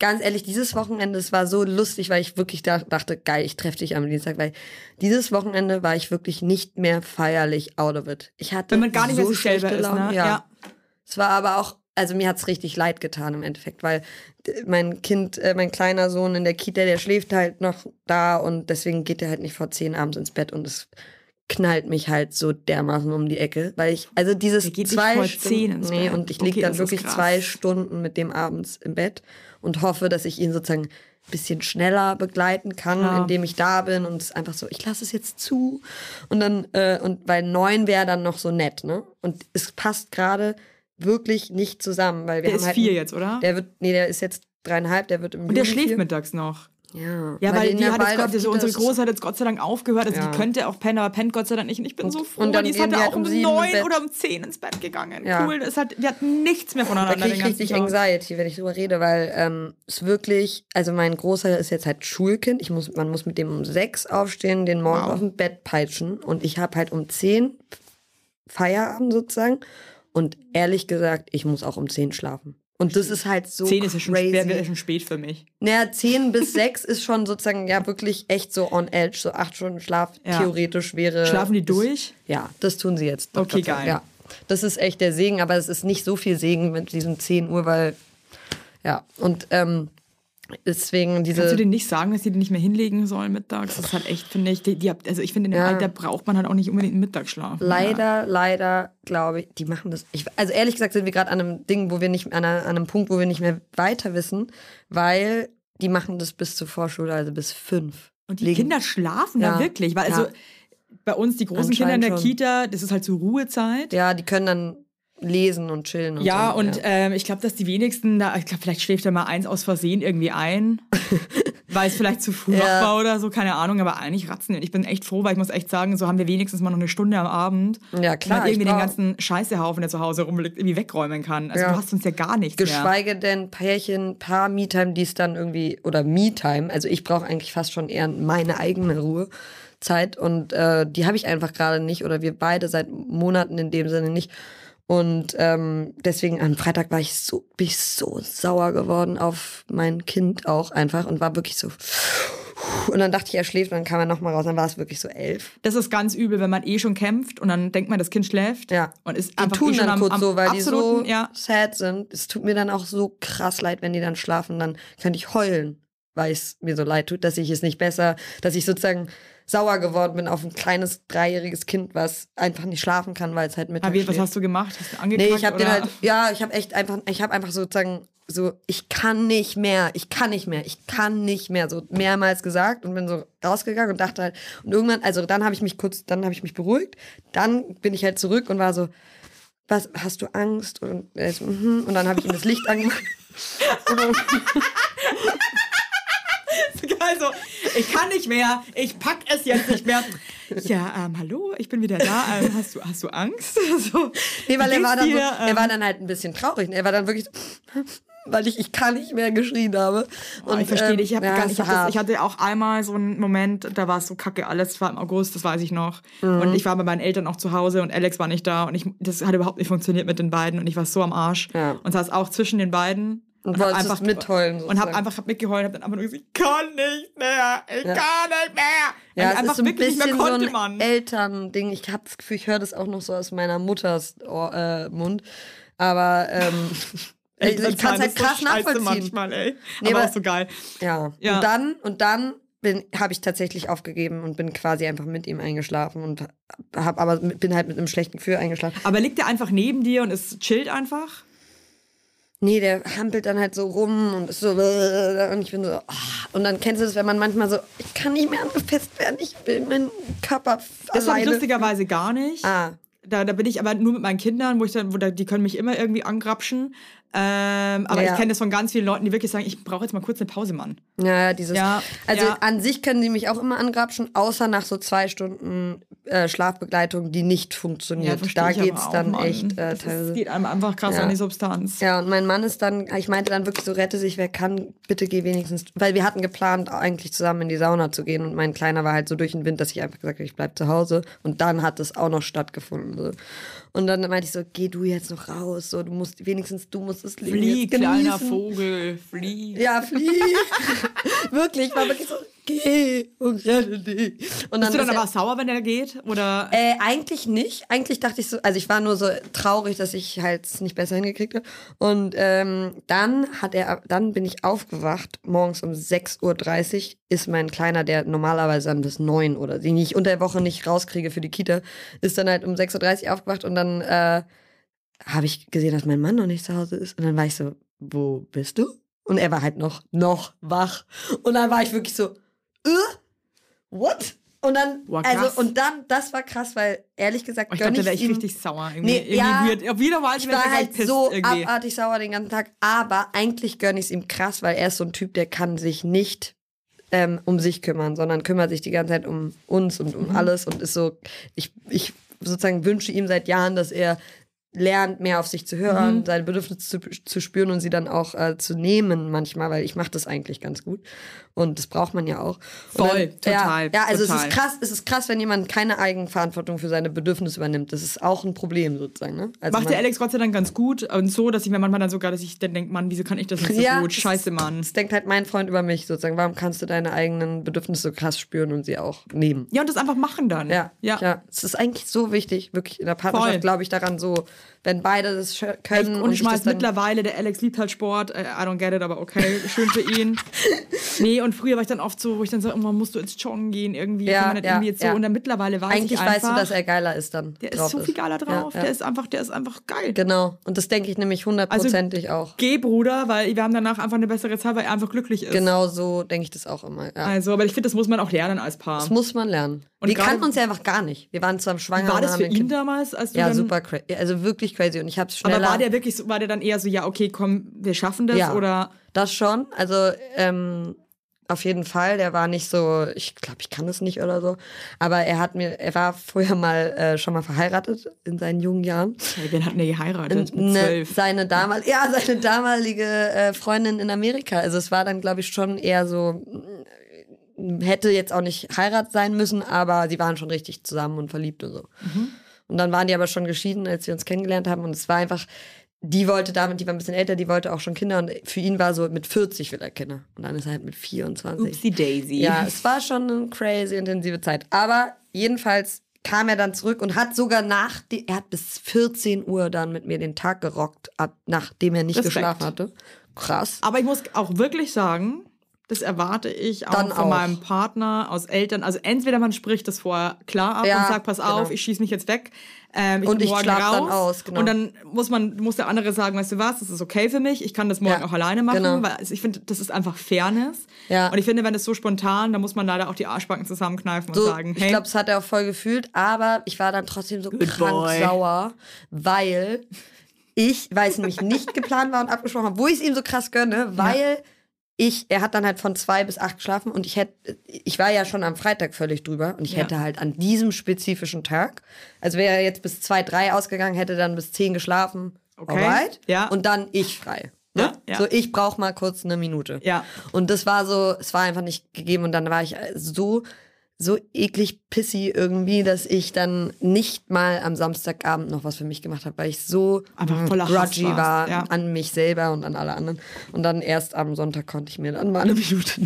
Ganz ehrlich, dieses Wochenende, es war so lustig, weil ich wirklich da, dachte, geil, ich treffe dich am Dienstag, weil dieses Wochenende war ich wirklich nicht mehr feierlich out of it. Ich hatte Wenn man gar nicht so mehr sich schlechte ist, Laune. ne? Ja. Ja. Es war aber auch, also mir hat's richtig leid getan im Endeffekt, weil mein Kind, äh, mein kleiner Sohn in der Kita, der schläft halt noch da und deswegen geht er halt nicht vor zehn abends ins Bett und es knallt mich halt so dermaßen um die Ecke, weil ich, also dieses geht zwei Stunden, nee, und ich lieg Okay, dann wirklich zwei Stunden mit dem abends im Bett und hoffe, dass ich ihn sozusagen ein bisschen schneller begleiten kann, Ja. indem ich da bin und es einfach so, ich lasse es jetzt zu und dann äh, und weil neun wäre dann noch so nett, ne? Und es passt gerade wirklich nicht zusammen, weil wir Der haben ist halt vier jetzt, oder? Der wird, nee, der ist jetzt dreieinhalb, der wird im Und der Juni schläft vier. mittags noch. Ja, Ja, weil, in die hat jetzt Gott, also unsere es- Große hat jetzt Gott sei Dank aufgehört. Also Ja. die könnte auch pennen, aber pennt Gott sei Dank nicht. Und ich bin so froh, und dann die ist halt die auch um neun oder um zehn ins Bett gegangen. Ja. Cool, ist halt, wir hatten nichts mehr Da voneinander kriege den ich richtig Tag. Anxiety, wenn ich drüber rede, weil ähm, es wirklich, also mein Großer ist jetzt halt Schulkind. Ich muss, man muss mit dem um sechs aufstehen, den morgen Wow. auf dem Bett peitschen. Und ich habe halt um zehn Feierabend sozusagen. Und ehrlich gesagt, ich muss auch um zehn schlafen. Und das ist halt so Zehn ist ja schon, spät, schon spät für mich. Naja, 10 bis <laughs> 6 ist schon sozusagen ja wirklich echt so on edge. So acht Stunden Schlaf Ja. theoretisch wäre. Schlafen die durch? Ja, das tun sie jetzt. Okay, Gott sei Dank. geil. Ja. Das ist echt der Segen, aber es ist nicht so viel Segen mit diesem 10 Uhr, weil. Ja, und ähm, deswegen diese. Kannst du denen nicht sagen, dass die den nicht mehr hinlegen sollen mittags? Das ist halt echt, finde ich, die, die, also ich finde, in dem Ja. Alter braucht man halt auch nicht unbedingt einen Mittagsschlaf. Leider, leider, glaube ich, die machen das. Ich, also ehrlich gesagt sind wir gerade an einem Ding, wo wir nicht, an, einer, an einem Punkt, wo wir nicht mehr weiter wissen, weil die machen das bis zur Vorschule, also bis fünf. Und die Legen- Kinder schlafen Ja. da wirklich, weil Ja. also bei uns die großen Kinder in der schon. Kita, das ist halt so Ruhezeit. Ja, die können dann lesen und chillen und Ja, so. und Ähm, ich glaube, dass die wenigsten da, ich glaube, vielleicht schläft da mal eins aus Versehen irgendwie ein, <laughs> weil es vielleicht zu früh Ja. wach war oder so, keine Ahnung, aber eigentlich ratzen ich bin echt froh, weil ich muss echt sagen, so haben wir wenigstens mal noch eine Stunde am Abend. Ja, klar, irgendwie den ganzen Scheißehaufen, der zu Hause rumliegt, irgendwie wegräumen kann. Also Ja. du hast uns ja gar nichts mehr. Geschweige denn Pärchen, Paar Me-Time, die es dann irgendwie, oder Me-Time, also ich brauche eigentlich fast schon eher meine eigene Ruhezeit und äh, die habe ich einfach gerade nicht oder wir beide seit Monaten in dem Sinne nicht. Und ähm, deswegen am Freitag war ich so, bin ich so sauer geworden auf mein Kind auch einfach und war wirklich so. Und dann dachte ich, er schläft und dann kam er nochmal raus, dann war es wirklich so elf. Das ist ganz übel, wenn man eh schon kämpft und dann denkt man, das Kind schläft. Ja. Und ist Die einfach tun eh schon dann am, kurz am so, weil die so ja. sad sind. Es tut mir dann auch so krass leid, wenn die dann schlafen. Dann könnte ich heulen, weil es mir so leid tut, dass ich es nicht besser, dass ich sozusagen sauer geworden bin auf ein kleines dreijähriges Kind, was einfach nicht schlafen kann, weil es halt mit. Aber was hast du gemacht? Hast du angekackt? Nee, ich habe den halt, ja, ich habe echt einfach, ich habe einfach sozusagen so, ich kann nicht mehr, ich kann nicht mehr, ich kann nicht mehr, so mehrmals gesagt und bin so rausgegangen und dachte halt, und irgendwann, also dann habe ich mich kurz, dann habe ich mich beruhigt, dann bin ich halt zurück und war so, was, hast du Angst? Und, er so, mhm. und dann habe ich ihm das Licht angemacht. <laughs> Also, ich kann nicht mehr, ich pack es jetzt nicht mehr. Ja, ähm, hallo, ich bin wieder da. Ähm, hast, du, hast du Angst? <laughs> So, Nee, weil er war, dann so, er Ähm, war dann halt ein bisschen traurig. Er war dann wirklich so, weil ich, ich kann nicht mehr geschrien habe. Oh, ich verstehe ähm, dich. Ich, hab ja, gar, ich, hab das, ich hatte auch einmal so einen Moment, da war es so kacke alles. War im August, das weiß ich noch. Mhm. Und ich war bei meinen Eltern auch zu Hause und Alex war nicht da. Und ich, das hat überhaupt nicht funktioniert mit den beiden. Und ich war so am Arsch. Ja. Und saß auch zwischen den beiden. Und wolltest es mitheulen, Und habe einfach hab mitgeheult. Hab dann einfach nur gesagt, ich kann nicht mehr. Ich Ja. kann nicht mehr. Ja, es einfach ist so ein wirklich nicht mehr bisschen so konnte, ein Mann. Elternding. Ich habe das Gefühl, ich höre das auch noch so aus meiner Mutters Ohr, äh, Mund. Aber ähm, <laughs> <laughs> ich kann es halt so krass scheiße nachvollziehen. manchmal, ey. Nee, aber aber- auch so geil. Ja. Ja. Und dann, und dann habe ich tatsächlich aufgegeben und bin quasi einfach mit ihm eingeschlafen und hab aber bin halt mit einem schlechten Gefühl eingeschlafen. Aber liegt der einfach neben dir und ist chillt einfach? Nee, der hampelt dann halt so rum und ist so und ich bin so ah. und dann kennst du das, wenn man manchmal so ich kann nicht mehr angefasst werden, ich will meinen Körper Das habe ich lustigerweise gar nicht. Ah, Da, da bin ich aber nur mit meinen Kindern, wo ich dann, wo da, die können mich immer irgendwie angrapschen. Ähm, aber Ja. ich kenne das von ganz vielen Leuten, die wirklich sagen, ich brauche jetzt mal kurz eine Pause, Mann. Ja, dieses. Ja, also ja. an sich können sie mich auch immer angrapschen, außer nach so zwei Stunden äh, Schlafbegleitung, die nicht funktioniert. da geht's auch, dann Mann. echt äh, Das teilweise. geht einem einfach krass an die Substanz. Ja, und mein Mann ist dann, ich meinte dann wirklich so, rette sich, wer kann, bitte geh wenigstens, weil wir hatten geplant, eigentlich zusammen in die Sauna zu gehen und mein Kleiner war halt so durch den Wind, dass ich einfach gesagt habe, ich bleib zu Hause und dann hat es auch noch stattgefunden. So. Und dann meinte ich so, geh du jetzt noch raus, so, du musst, wenigstens du musst das Leben Flieh, kleiner. Vogel, flieh. Ja, flieh. <laughs> wirklich, ich war wirklich so, geh und rette dich. Und Bist du dann er- aber sauer, wenn der geht? Oder? äh, eigentlich nicht. Eigentlich dachte ich so, also ich war nur so traurig, dass ich halt es nicht besser hingekriegt habe. Und ähm, dann hat er, dann bin ich aufgewacht, morgens um 6.30 Uhr ist mein Kleiner, der normalerweise dann bis 9 oder den ich unter der Woche nicht rauskriege für die Kita, ist dann halt um 6.30 Uhr aufgewacht und dann äh, habe ich gesehen, dass mein Mann noch nicht zu Hause ist. Und dann war ich so, wo bist du? Und er war halt noch, noch wach. Und dann war ich wirklich so, äh, what? Und dann, Boah, also, und dann, das war krass, weil ehrlich gesagt, Oh, ich glaube, da wäre ich ihm, richtig sauer. Irgendwie, Nee, irgendwie ja. weird. Auf jeden Fall ich war halt pissed so irgendwie. abartig sauer den ganzen Tag. Aber eigentlich gönn ich es ihm krass, weil er ist so ein Typ, der kann sich nicht ähm, um sich kümmern, sondern kümmert sich die ganze Zeit um uns und Mhm. um alles und ist so, ich, ich sozusagen wünsche ihm seit Jahren, dass er lernt, mehr auf sich zu hören, Mhm. seine Bedürfnisse zu, zu spüren und sie dann auch äh, zu nehmen manchmal, weil ich mache das eigentlich ganz gut und das braucht man ja auch. Und Voll, total, Ja, ja also total. es ist krass, es ist krass, wenn jemand keine Eigenverantwortung für seine Bedürfnisse übernimmt. Das ist auch ein Problem sozusagen. Ne? Also Macht der Alex Gott sei Dank ganz gut und so, dass ich mir manchmal dann sogar, dass ich dann denke, Mann, wieso kann ich das nicht so Ja, gut? Scheiße, Mann. Das denkt halt mein Freund über mich sozusagen. Warum kannst du deine eigenen Bedürfnisse so krass spüren und sie auch nehmen? Ja, und das einfach machen dann. Ja, ja. ja. Es ist eigentlich so wichtig, wirklich in der Partnerschaft glaube ich daran so, wenn beide das können Und ich das schmeiß dann- mittlerweile, der Alex liebt halt Sport, äh, I don't get it, aber okay, schön für ihn. <laughs> nee, und früher war ich dann oft so, wo ich dann so, irgendwann musst du ins Joggen gehen, irgendwie, Ja, ja, irgendwie jetzt so. Und dann mittlerweile weiß Eigentlich ich weißt einfach, du, dass er geiler ist dann. der ist so viel geiler drauf, Ja, der ist einfach, der ist einfach geil. Genau. Und das denke ich nämlich hundertprozentig auch. Geh, Bruder, weil wir haben danach einfach eine bessere Zeit, weil er einfach glücklich ist. Genau so denke ich das auch immer. Also, aber ich finde, das muss man auch lernen als Paar. Das muss man lernen. Und wir kannten uns ja einfach gar nicht. Wir waren zusammen schwanger. war und das für ihn Kind. damals, als du Ja, dann, super crazy. Also wirklich crazy. Und ich habe es schneller... Aber war der wirklich so, war der dann eher so, ja, okay, komm, wir schaffen das Ja. oder Das schon. Also ähm, auf jeden Fall. Der war nicht so, ich glaube, ich kann es nicht oder so. Aber er hat mir, er war früher mal äh, schon mal verheiratet in seinen jungen Jahren. hey, wen hat der geheiratet? Mit Ne, seine damal ja, seine damalige äh, Freundin in Amerika. Also es war dann, glaube ich, schon eher so, mm, hätte jetzt auch nicht Heirat sein müssen, aber sie waren schon richtig zusammen und verliebt und so. Und dann waren die aber schon geschieden, als wir uns kennengelernt haben. Und es war einfach, die wollte damit, die war ein bisschen älter, die wollte auch schon Kinder. Und für ihn war so, mit 40 will er Kinder. Und dann ist er halt mit 24. Upsi Daisy. Ja, es war schon eine crazy intensive Zeit. Aber jedenfalls kam er dann zurück und hat sogar nach, die, er hat bis 14 Uhr dann mit mir den Tag gerockt, ab, nachdem er nicht Respekt. geschlafen hatte. Krass. Aber ich muss auch wirklich sagen, das erwarte ich auch Dann von auch. meinem Partner, aus Eltern. Also entweder man spricht das vorher klar ab Ja, und sagt, pass auf, genau. ich schieße mich jetzt weg. Ähm, ich Und ich morgen raus. dann aus, genau. Und dann muss man, muss der andere sagen, weißt du was, das ist okay für mich, ich kann das morgen Ja, auch alleine machen, genau. weil also ich finde, das ist einfach Fairness. Ja. Und ich finde, wenn das so spontan, dann muss man leider auch die Arschbacken zusammenkneifen und So, sagen, ich hey, glaube, das hat er auch voll gefühlt, aber ich war dann trotzdem so krank boy. sauer, weil ich, weil es nämlich nicht geplant war und abgesprochen habe, wo ich es ihm so krass gönne, weil ich, er hat dann halt von zwei bis acht geschlafen und ich hätte, ich war ja schon am Freitag völlig drüber und ich Ja. hätte halt an diesem spezifischen Tag, also wäre er jetzt bis zwei, drei ausgegangen, hätte dann bis zehn geschlafen, Okay. alright, Ja. und dann ich frei. Ne? Ja, ja. So, ich brauche mal kurz eine Minute. Ja. Und das war so, es war einfach nicht gegeben und dann war ich so, so eklig pissy irgendwie, dass ich dann nicht mal am Samstagabend noch was für mich gemacht habe, weil ich so grudgy war ja. an mich selber und an alle anderen. Und dann erst am Sonntag konnte ich mir dann mal eine <laughs> Minute.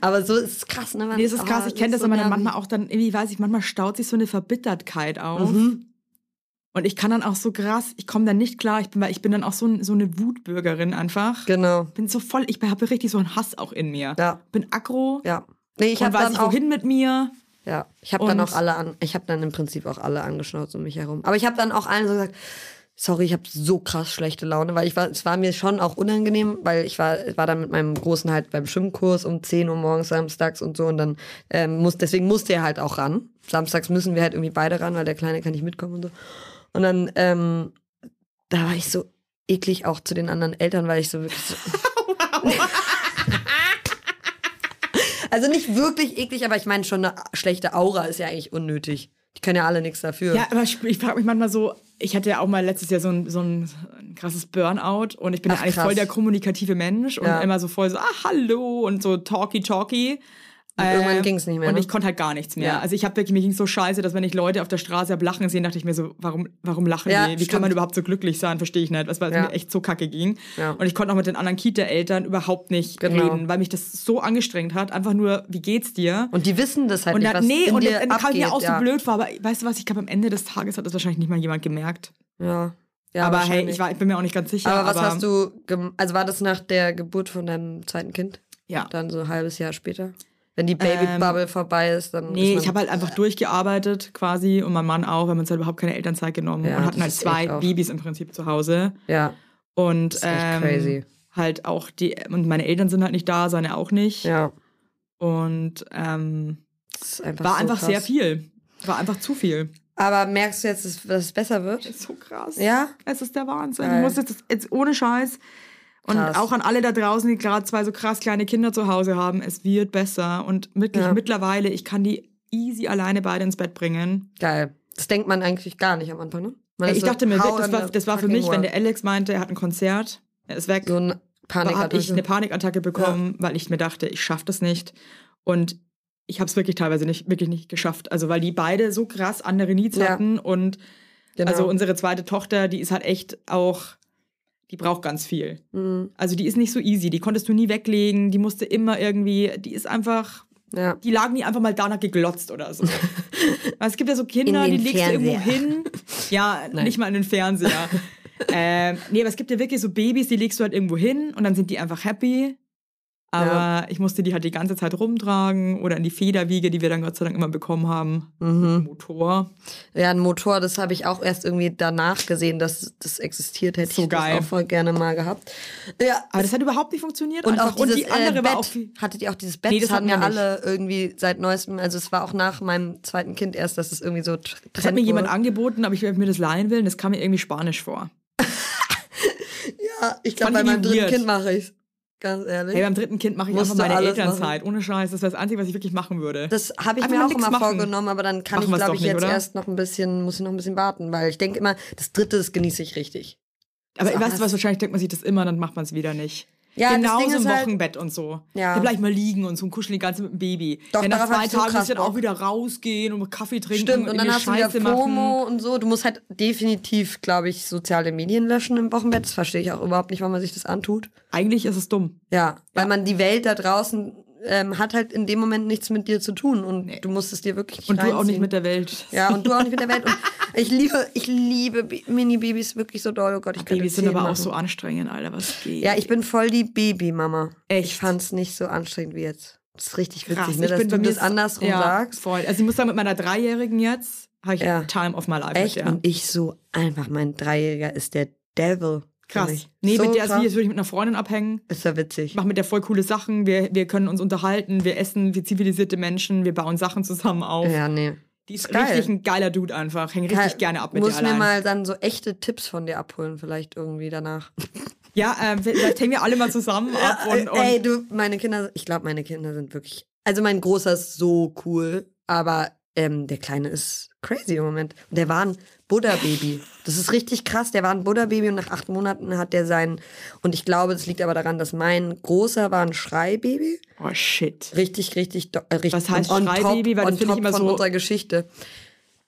Aber so ist es krass, ne? Man, Nee, es ist krass, oh, ich kenne das so aber dann nervig. manchmal auch dann, irgendwie weiß ich, manchmal staut sich so eine Verbittertheit auf. Mhm. Und ich kann dann auch so krass, ich komme dann nicht klar, ich bin, ich bin dann auch so, ein- so eine Wutbürgerin einfach. Genau. Bin so voll, ich habe richtig so einen Hass auch in mir. Ja. Bin aggro Ja. Nee, ich und hab weiß dann auch- wohin mit mir. Ja, ich habe dann auch alle an, ich habe dann im Prinzip auch alle angeschnauzt um mich herum. Aber ich habe dann auch allen so gesagt, sorry, ich habe so krass schlechte Laune, weil ich war, es war mir schon auch unangenehm, weil ich war, war dann mit meinem Großen halt beim Schwimmkurs um 10 Uhr morgens samstags und so und dann ähm, muss, deswegen musste er halt auch ran. Samstags müssen wir halt irgendwie beide ran, weil der Kleine kann nicht mitkommen und so. Und dann, ähm, da war ich so eklig auch zu den anderen Eltern, weil ich so wirklich so, <laughs> Also nicht wirklich eklig, aber ich meine schon eine schlechte Aura ist ja eigentlich unnötig. Die können ja alle nichts dafür. Ja, aber ich, ich frage mich manchmal so, ich hatte ja auch mal letztes Jahr so ein, so ein, krasses Burnout und ich bin Ach, ja eigentlich krass. voll der kommunikative Mensch und Ja. immer so voll so, ah, hallo und so talky Und irgendwann Ähm, ging's nicht mehr, Und ne? ich konnte halt gar nichts mehr. Ja. Also ich habe wirklich, mir ging so scheiße, dass wenn ich Leute auf der Straße hab lachen sehen, dachte ich mir so, warum, warum lachen Ja, die? Wie kann stimmt. man überhaupt so glücklich sein? Verstehe ich nicht. Das war Ja. mir echt so kacke ging. Ja. Und ich konnte auch mit den anderen Kita-Eltern überhaupt nicht Genau. reden, weil mich das so angestrengt hat. Einfach nur, wie geht's dir? Und die wissen das halt Und nicht, was nee, und dir dann kam mir auch so blöd vor, aber weißt du was, ich glaube, am Ende des Tages hat das wahrscheinlich nicht mal jemand gemerkt. Ja. ja aber hey, ich, war, ich bin mir auch nicht ganz sicher. aber was hast du, also war das nach der Geburt von deinem zweiten Kind? Ja. Dann so ein halbes Jahr später? Wenn die Babybubble vorbei ist, dann. Nee, ist ich habe halt einfach durchgearbeitet quasi und mein Mann auch. Wir haben uns halt überhaupt keine Elternzeit genommen Ja, und hatten das halt ist zwei Babys im Prinzip zu Hause. Ja, Und ist echt ähm, crazy. halt auch die, und meine Eltern sind halt nicht da, seine auch nicht. ja. Und ähm, Das ist einfach war so einfach krass. sehr viel. War einfach zu viel. Aber merkst du jetzt, dass dass es besser wird? Das ist so krass. Ja? Es ist der Wahnsinn. Geil. Ich muss jetzt, jetzt ohne Scheiß. Und Krass. auch an alle da draußen, die gerade zwei so krass kleine Kinder zu Hause haben, es wird besser. Und wirklich Ja. mittlerweile, ich kann die easy alleine beide ins Bett bringen. Geil. Das denkt man eigentlich gar nicht am Anfang, ne? Ey, ich so, dachte mir, das war, das war für mich, wenn der Alex meinte, er hat ein Konzert, er ist weg, So ein habe Panikattacke. ich eine Panikattacke bekommen, weil ich mir dachte, ich schaffe das nicht. Und ich habe es wirklich teilweise nicht, wirklich nicht geschafft. Also weil die beide so krass andere Needs Ja. hatten und Genau. also unsere zweite Tochter, die ist halt echt auch, die braucht ganz viel. Mhm. Also die ist nicht so easy, die konntest du nie weglegen, die musste immer irgendwie, die ist einfach, Ja. die lagen nie einfach mal danach geglotzt oder so. <laughs> Es gibt ja so Kinder, In die legst du irgendwo Fernseher. hin. Ja, <laughs> Nein. nicht mal in den Fernseher. <laughs> ähm, nee, aber es gibt ja wirklich so Babys, die legst du halt irgendwo hin und dann sind die einfach happy. Aber ich musste die halt die ganze Zeit rumtragen oder in die Federwiege, die wir dann Gott sei Dank immer bekommen haben. Mhm. Motor. Ja, ein Motor, das habe ich auch erst irgendwie danach gesehen, dass das existiert. Hätte So ich geil. das auch voll gerne mal gehabt. Ja. Aber das hat überhaupt nicht funktioniert. Und einfach. auch dieses die andere äh, war Bett. auch. Hattet ihr auch dieses Bett? Nee, das hatten ja alle irgendwie seit neuestem. Also es war auch nach meinem zweiten Kind erst, dass es irgendwie so tr- Das hat mir Trend jemand wurde. angeboten, ob ich mir das leihen will. und Das kam mir irgendwie spanisch vor. <laughs> Ja, ich glaube, bei ich meinem dritten. Kind mache ich's. Ganz ehrlich. Hey, beim dritten Kind mache ich Musst einfach meine Elternzeit. Ohne Scheiß. Das wäre das Einzige, was ich wirklich machen würde. Das habe ich Einfach mir auch immer machen. vorgenommen, aber dann kann Machen ich, glaube ich, nicht, jetzt oder? erst noch ein bisschen, muss ich noch ein bisschen warten, weil ich denke immer, das dritte, das genieße ich richtig. Aber weißt du was, wahrscheinlich denkt man sich das immer, dann macht man es wieder nicht. Ja, Genauso im halt- Wochenbett und so. Ja. Da bleib mal liegen und so und kuscheln die ganze mit dem Baby. Doch, Wenn nach zwei ich so Tagen krass musst du dann auch wieder rausgehen und Kaffee trinken Stimmt, und dann irgendwie hast du wieder Scheiße FOMO machen. und so. Du musst halt definitiv, glaube ich, soziale Medien löschen im Wochenbett. Das verstehe ich auch überhaupt nicht, warum man sich das antut. Eigentlich ist es dumm. Ja, weil man die Welt da draußen ähm, hat halt in dem Moment nichts mit dir zu tun und du musst es dir wirklich nicht Und du auch nicht reinziehen. mit der Welt. Ja, und du auch nicht mit der Welt. Und ich liebe, ich liebe Mini-Babys wirklich so doll. Oh Gott, ich könnte Babys sind aber auch machen. so anstrengend, Alter. Was geht? Ja, ich bin voll die Babymama. Echt? Ich fand's nicht so anstrengend wie jetzt. Das ist richtig witzig, krass. ne, ich dass bin du mir das ist- andersrum ja, sagst. Voll. Also ich muss sagen, mit meiner Dreijährigen jetzt habe ich Ja. Time of my life Echt? mit der. Und ich so einfach, mein Dreijähriger ist der Devil. Krass. Nee, so mit der ist krass. als würde ich mit einer Freundin abhängen. Ist ja witzig. Ich mache mit der voll coole Sachen. Wir, wir können uns unterhalten, wir essen wie zivilisierte Menschen, wir bauen Sachen zusammen auf. Ja, nee. Die ist Geil. richtig ein geiler Dude einfach. Häng richtig Geil. gerne ab mit Muss dir mir allein. mal dann so echte Tipps von dir abholen, vielleicht irgendwie danach. Ja, äh, vielleicht hängen wir alle mal zusammen ab und, und Ey, du, meine Kinder, ich glaube, meine Kinder sind wirklich. Also mein Großer ist so cool, aber ähm, der Kleine ist crazy im Moment. Und der war ein Buddha-Baby. Das ist richtig krass. Der war ein Buddha-Baby und nach acht Monaten hat der sein. Und ich glaube, das liegt aber daran, dass mein Großer war ein Schreibaby. oh shit. Richtig, richtig, äh, richtig. Was heißt Schreibaby? Weil das finde ich immer von so- unserer Geschichte.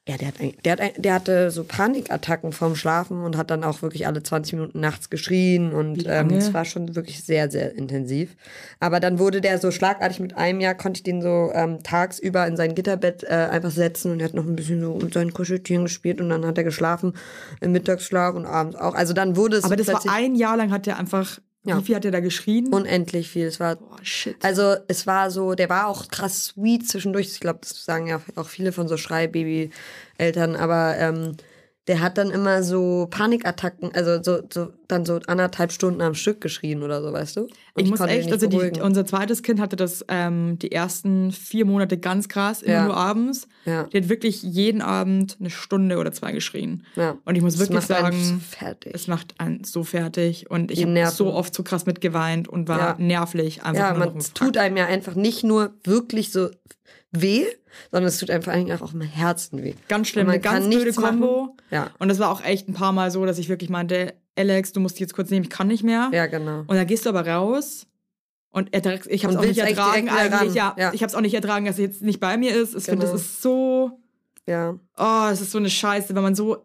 Ja, der, hat, ein- der, hat, ein- der hatte so Panikattacken vorm Schlafen und hat dann auch wirklich alle 20 Minuten nachts geschrien und ähm, es war schon wirklich sehr, sehr intensiv. Aber dann wurde der so schlagartig mit einem Jahr, konnte ich den so ähm, tagsüber in sein Gitterbett äh, einfach setzen und er hat noch ein bisschen so mit seinen Kuscheltieren gespielt und dann hat er geschlafen im Mittagsschlaf und abends auch. Also dann wurde es Aber das war ein Jahr lang hat der einfach Ja. Wie viel hat er da geschrien? Unendlich viel. Es war Boah, shit. Also es war so, der war auch krass sweet zwischendurch. Ich glaube, das sagen ja auch viele von so Schreibaby-Eltern, aber ähm, der hat dann immer so Panikattacken, also so, so dann so anderthalb Stunden am Stück geschrien oder so, weißt du? Und ich muss konnte ihn echt, also die, unser zweites Kind hatte das ähm, die ersten vier Monate ganz krass, immer Ja. nur abends. Ja. Die hat wirklich jeden Abend eine Stunde oder zwei geschrien. ja. Und ich muss Das wirklich sagen, so es macht einen so fertig. Und ich habe so oft so krass mitgeweint und war Ja. nervlich einfach ja, nur man tut einem ja einfach nicht nur wirklich so weh, sondern es tut einem vor allen Dingen auch im Herzen weh. Ganz schlimm, eine ganz blöde. Kombo. Ja. Und das war auch echt ein paar Mal so, dass ich wirklich meinte, Alex, du musst die jetzt kurz nehmen, ich kann nicht mehr. Ja, genau. Und dann gehst du aber raus und er, ich habe es auch nicht ertragen eigentlich. Ja. Ja. ich habe es auch nicht ertragen, dass er jetzt nicht bei mir ist. Ich finde, Genau. das ist so, Ja. oh, es ist so eine Scheiße, wenn man so,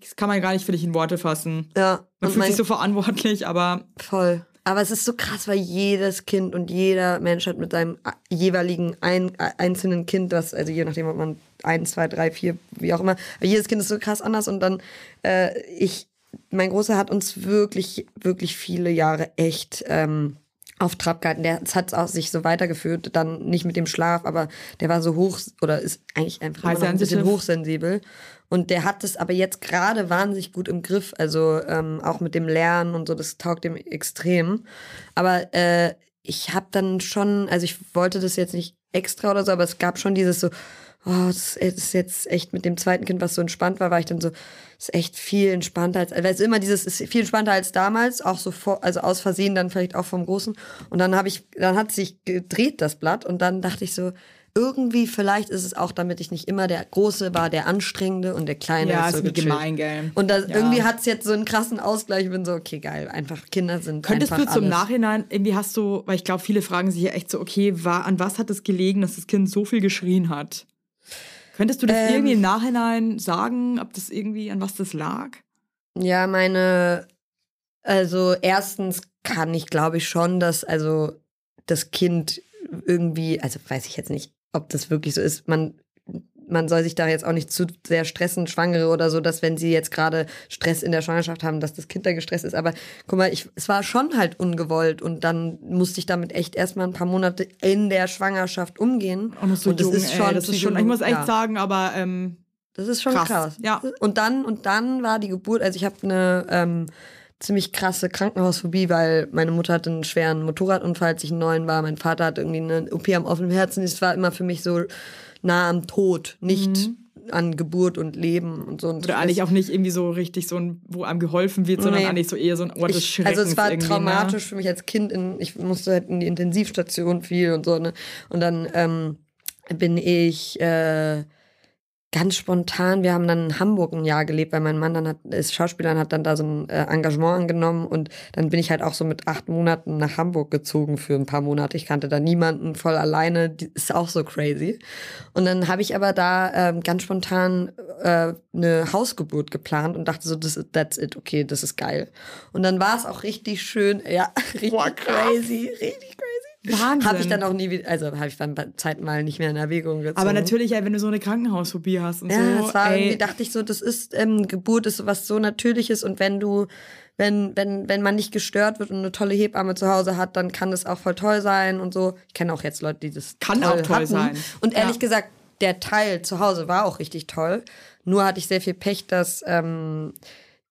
das kann man gar nicht für dich in Worte fassen. Ja. Man Und fühlt sich so verantwortlich, aber Voll. Aber es ist so krass, weil jedes Kind und jeder Mensch hat mit seinem jeweiligen ein, einzelnen Kind, das, also je nachdem, ob man eins, zwei, drei, vier, wie auch immer, jedes Kind ist so krass anders und dann, äh, ich, mein Großer hat uns wirklich, wirklich viele Jahre echt ähm, auf Trab gehalten. Der es hat auch sich so weitergeführt, dann nicht mit dem Schlaf, aber der war so hoch oder ist eigentlich einfach immer noch ein bisschen hochsensibel. Und der hat es aber jetzt gerade wahnsinnig gut im Griff. Also ähm, auch mit dem Lernen und so, das taugt ihm extrem. Aber äh, ich habe dann schon, also ich wollte das jetzt nicht extra oder so, aber es gab schon dieses so, oh, das ist jetzt echt mit dem zweiten Kind, was so entspannt war, war ich dann so, ist echt viel entspannter als, weil es immer dieses, ist viel entspannter als damals, auch so vor, also aus Versehen dann vielleicht auch vom Großen. Und dann habe ich, dann hat sich gedreht das Blatt und dann dachte ich so, irgendwie vielleicht ist es auch, damit ich nicht immer der Große war, der Anstrengende und der Kleine ja, ist so ist gemein, gell. Und das, Ja. irgendwie hat es jetzt so einen krassen Ausgleich. Ich bin so, okay, geil, einfach Kinder sind Könntest einfach du zum alles. Nachhinein, irgendwie hast du, weil ich glaube, viele fragen sich ja echt so, okay, war, an was hat es gelegen, dass das Kind so viel geschrien hat? Könntest du das Ähm. irgendwie im Nachhinein sagen, ob das irgendwie, an was das lag? Ja, meine, also erstens kann ich, glaube ich, schon, dass also das Kind irgendwie, also weiß ich jetzt nicht, ob das wirklich so ist. Man, man soll sich da jetzt auch nicht zu sehr stressen, Schwangere oder so, dass wenn sie jetzt gerade Stress in der Schwangerschaft haben, dass das Kind da gestresst ist. Aber guck mal, ich, es war schon halt ungewollt und dann musste ich damit echt erstmal ein paar Monate in der Schwangerschaft umgehen. Und, so das jung, ist schon ey, das ist schon, ich muss echt ja. sagen, aber ähm, Das ist schon Krass, krass. ja. Und dann und dann war die Geburt, also ich habe eine ähm, ziemlich krasse Krankenhausphobie, weil meine Mutter hatte einen schweren Motorradunfall, als ich neun war. Mein Vater hatte irgendwie eine OP am offenen Herzen. Es war immer für mich so nah am Tod, nicht an Geburt und Leben und so. Und Mhm. oder eigentlich auch nicht irgendwie so richtig so ein, wo einem geholfen wird, sondern Nee. eigentlich so eher so ein Ort des Schreckens. also es war irgendwie, traumatisch für mich als Kind. In, ich musste halt in die Intensivstation viel und so. Ne? Und dann ähm, bin ich äh, ganz spontan, wir haben dann in Hamburg ein Jahr gelebt, weil mein Mann dann hat, ist Schauspieler und hat dann da so ein äh, Engagement angenommen und dann bin ich halt auch so mit acht Monaten nach Hamburg gezogen für ein paar Monate. Ich kannte da niemanden, voll alleine, die, ist auch so crazy. Und dann habe ich aber da ähm, ganz spontan äh, eine Hausgeburt geplant und dachte so, das ist, that's it, okay, das ist geil. Und dann war es auch richtig schön, ja, <laughs> richtig Boah, crazy, richtig crazy. Wahnsinn. Habe ich dann auch nie wieder, also habe ich dann bei Zeiten mal nicht mehr in Erwägung gezogen. Aber natürlich, wenn du so eine Krankenhausphobie hast und Ja, so, es war ey, irgendwie, dachte ich so, das ist, ähm, Geburt ist was so Natürliches und wenn du, wenn, wenn, wenn man nicht gestört wird und eine tolle Hebamme zu Hause hat, dann kann das auch voll toll sein und so. Ich kenne auch jetzt Leute, die das Kann toll auch toll hatten. sein. Und ehrlich Ja. gesagt, der Teil zu Hause war auch richtig toll. Nur hatte ich sehr viel Pech, dass ähm,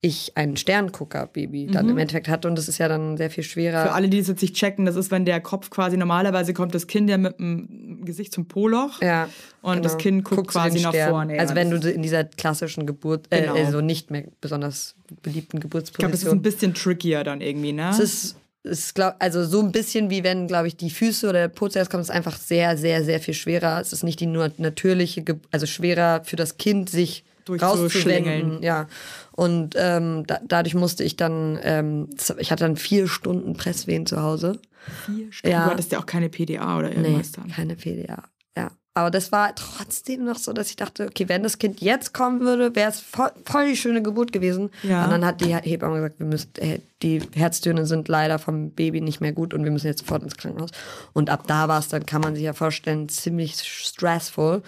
ich ein Sterngucker-Baby dann im Endeffekt hatte und das ist ja dann sehr viel schwerer. Mhm. Für alle, die das jetzt nicht checken, das ist, wenn der Kopf quasi normalerweise kommt das Kind ja mit dem Gesicht zum Poloch Ja. und das genau. Kind guckt Guckst quasi nach vorne. ja. also wenn Das du in dieser klassischen Geburt, äh, Genau. also nicht mehr besonders beliebten ich glaube, das ist Geburtsposition. ein bisschen trickier dann irgendwie, ne? Es ist, es ist glaub, also so ein bisschen wie wenn, glaube ich, die Füße oder der Po zuerst kommt, ist einfach sehr, sehr, sehr viel schwerer. Es ist nicht die nur natürliche, Ge also schwerer für das Kind, sich Rauszuwenden. Ja. Und ähm, da, dadurch musste ich dann, ähm, ich hatte dann vier Stunden Presswehen zu Hause. Vier Stunden. Ja. Du hattest ja auch keine PDA oder Nee, irgendwas dann. keine PDA. Ja. Aber das war trotzdem noch so, dass ich dachte, okay, wenn das Kind jetzt kommen würde, wäre es voll, voll die schöne Geburt gewesen. Ja. Und dann hat die Hebamme gesagt, wir müssen, äh, die Herztöne sind leider vom Baby nicht mehr gut und wir müssen jetzt sofort ins Krankenhaus. Und ab da war es dann, kann man sich ja vorstellen, ziemlich stressful.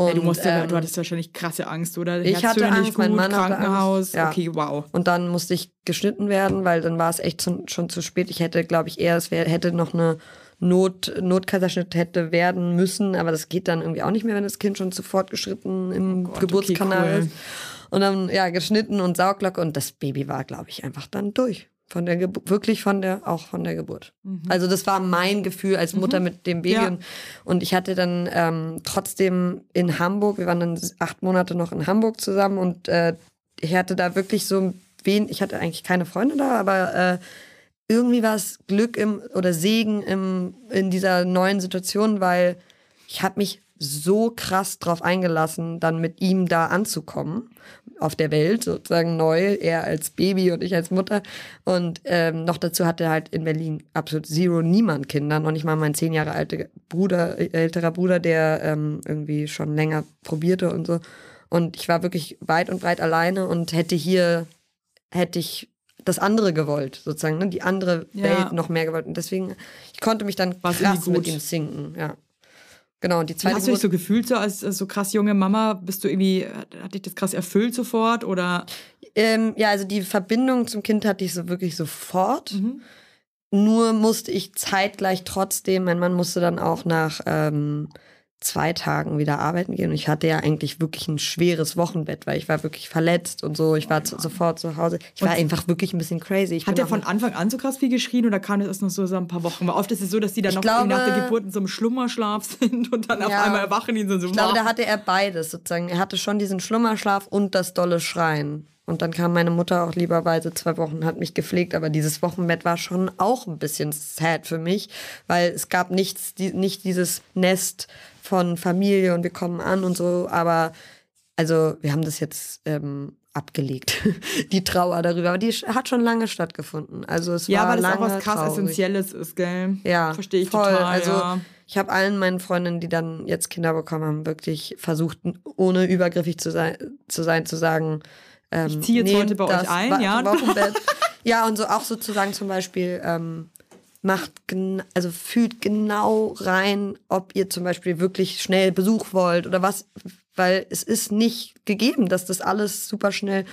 Und, Ja, du, musst ja, ähm, du hattest wahrscheinlich krasse Angst, oder? ich hatte Angst, mein gut, Mann hatte Krankenhaus. Angst. Ja. Okay, wow. Und dann musste ich geschnitten werden, weil dann war es echt schon, schon zu spät. Ich hätte, glaube ich, eher, es wär, hätte noch eine Not, Notkaiserschnitt hätte werden müssen, aber das geht dann irgendwie auch nicht mehr, wenn das Kind schon zu fortgeschritten im Oh Gott, Geburtskanal okay, cool. ist. Und dann, ja, geschnitten und Sauglocke und das Baby war, glaube ich, einfach dann durch. Von der Geburt, wirklich von der, auch von der Geburt. Also das war mein Gefühl als Mutter mit dem Baby. Mhm. Ja. Und, und ich hatte dann ähm, trotzdem in Hamburg, wir waren dann acht Monate noch in Hamburg zusammen und äh, ich hatte da wirklich so wen, ich hatte eigentlich keine Freunde da, aber äh, irgendwie war es Glück im oder Segen im, in dieser neuen Situation, weil ich habe mich so krass drauf eingelassen, dann mit ihm da anzukommen auf der Welt, sozusagen neu, er als Baby und ich als Mutter. Und ähm, noch dazu hatte halt in Berlin absolut zero niemand Kinder, noch nicht mal mein zehn Jahre alter Bruder, äh, älterer Bruder, der ähm, irgendwie schon länger probierte und so. Und ich war wirklich weit und breit alleine und hätte hier, hätte ich das andere gewollt, sozusagen, ne? die andere Ja. Welt noch mehr gewollt. Und deswegen, ich konnte mich dann War's krass mit ihm sinken, ja. Genau, und die zweite hast du dich so gefühlt, so als, als so krass junge Mama? Bist du irgendwie, hat hat dich das krass erfüllt sofort? Oder Ähm, ja, also die Verbindung zum Kind hatte ich so wirklich sofort. Mhm. Nur musste ich zeitgleich trotzdem, mein Mann musste dann auch nach ähm, zwei Tagen wieder arbeiten gehen. Und ich hatte ja eigentlich wirklich ein schweres Wochenbett, weil ich war wirklich verletzt und so. Ich war zu, sofort zu Hause. Ich war Und- einfach wirklich ein bisschen crazy. Ich hat der von Anfang an so krass viel geschrien oder kam das erst noch so so ein paar Wochen? Weil oft ist es so, dass die dann noch glaube- nach der Geburt in so einem Schlummerschlaf <laughs> sind und dann auf Ja. einmal erwachen die so. Ich glaube, da hatte er beides sozusagen. Er hatte schon diesen Schlummerschlaf und das dolle Schreien. Und dann kam meine Mutter auch lieberweise zwei Wochen hat mich gepflegt. Aber dieses Wochenbett war schon auch ein bisschen sad für mich, weil es gab nichts, die, nicht dieses Nest von Familie und wir kommen an und so. Aber also wir haben das jetzt ähm, abgelegt, <laughs> die Trauer darüber. Aber die hat schon lange stattgefunden. Also es ja, war weil das auch was krass traurig. Essentielles ist, gell? Ja, Verstehe ich voll. total. Also ja. ich habe allen meinen Freundinnen, die dann jetzt Kinder bekommen haben, wirklich versucht, ohne übergriffig zu sein, zu, sein, zu sagen, ähm, Ich ziehe jetzt heute bei euch ein, ja. <laughs> Ja, und so auch sozusagen zum Beispiel, ähm, macht, also fühlt genau rein, ob ihr zum Beispiel wirklich schnell Besuch wollt oder was, weil es ist nicht gegeben, dass das alles super schnell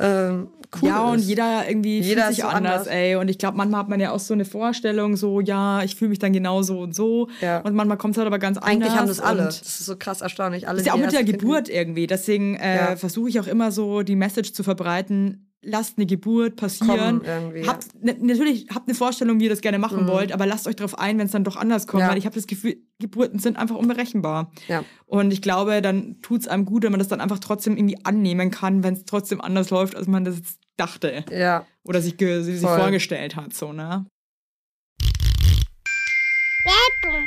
ähm, cool ja, und ist. jeder irgendwie Jeder fühlt ist sich so anders, anders. ey. Und ich glaube, manchmal hat man ja auch so eine Vorstellung, so, ja, ich fühle mich dann genauso und so. Ja. Und manchmal kommt es halt aber ganz Eigentlich anders. haben das alle. Das ist so krass erstaunlich. Alle, Das ist ja auch mit der Geburt irgendwie. Deswegen äh, Ja. versuche ich auch immer so die Message zu verbreiten. Lasst eine Geburt passieren. Habt, ne, natürlich habt eine Vorstellung, wie ihr das gerne machen Mhm. wollt, aber lasst euch darauf ein, wenn es dann doch anders kommt. Ja. Weil ich habe das Gefühl, Geburten sind einfach unberechenbar. Ja. Und ich glaube, dann tut es einem gut, wenn man das dann einfach trotzdem irgendwie annehmen kann, wenn es trotzdem anders läuft, als man das jetzt dachte. Ja. Oder sich, sich vorgestellt hat. So, ne? Werbung.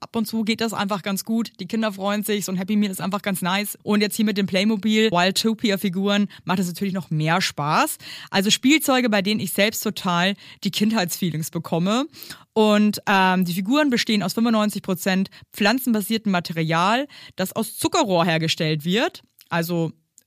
Ab und zu geht das einfach ganz gut. Die Kinder freuen sich. So ein Happy Meal ist einfach ganz nice. Und jetzt hier mit den Playmobil Wildtopia-Figuren macht es natürlich noch mehr Spaß. Also Spielzeuge, bei denen ich selbst total die Kindheitsfeelings bekomme. Und ähm, die Figuren bestehen aus 95% pflanzenbasiertem Material, das aus Zuckerrohr hergestellt wird. Also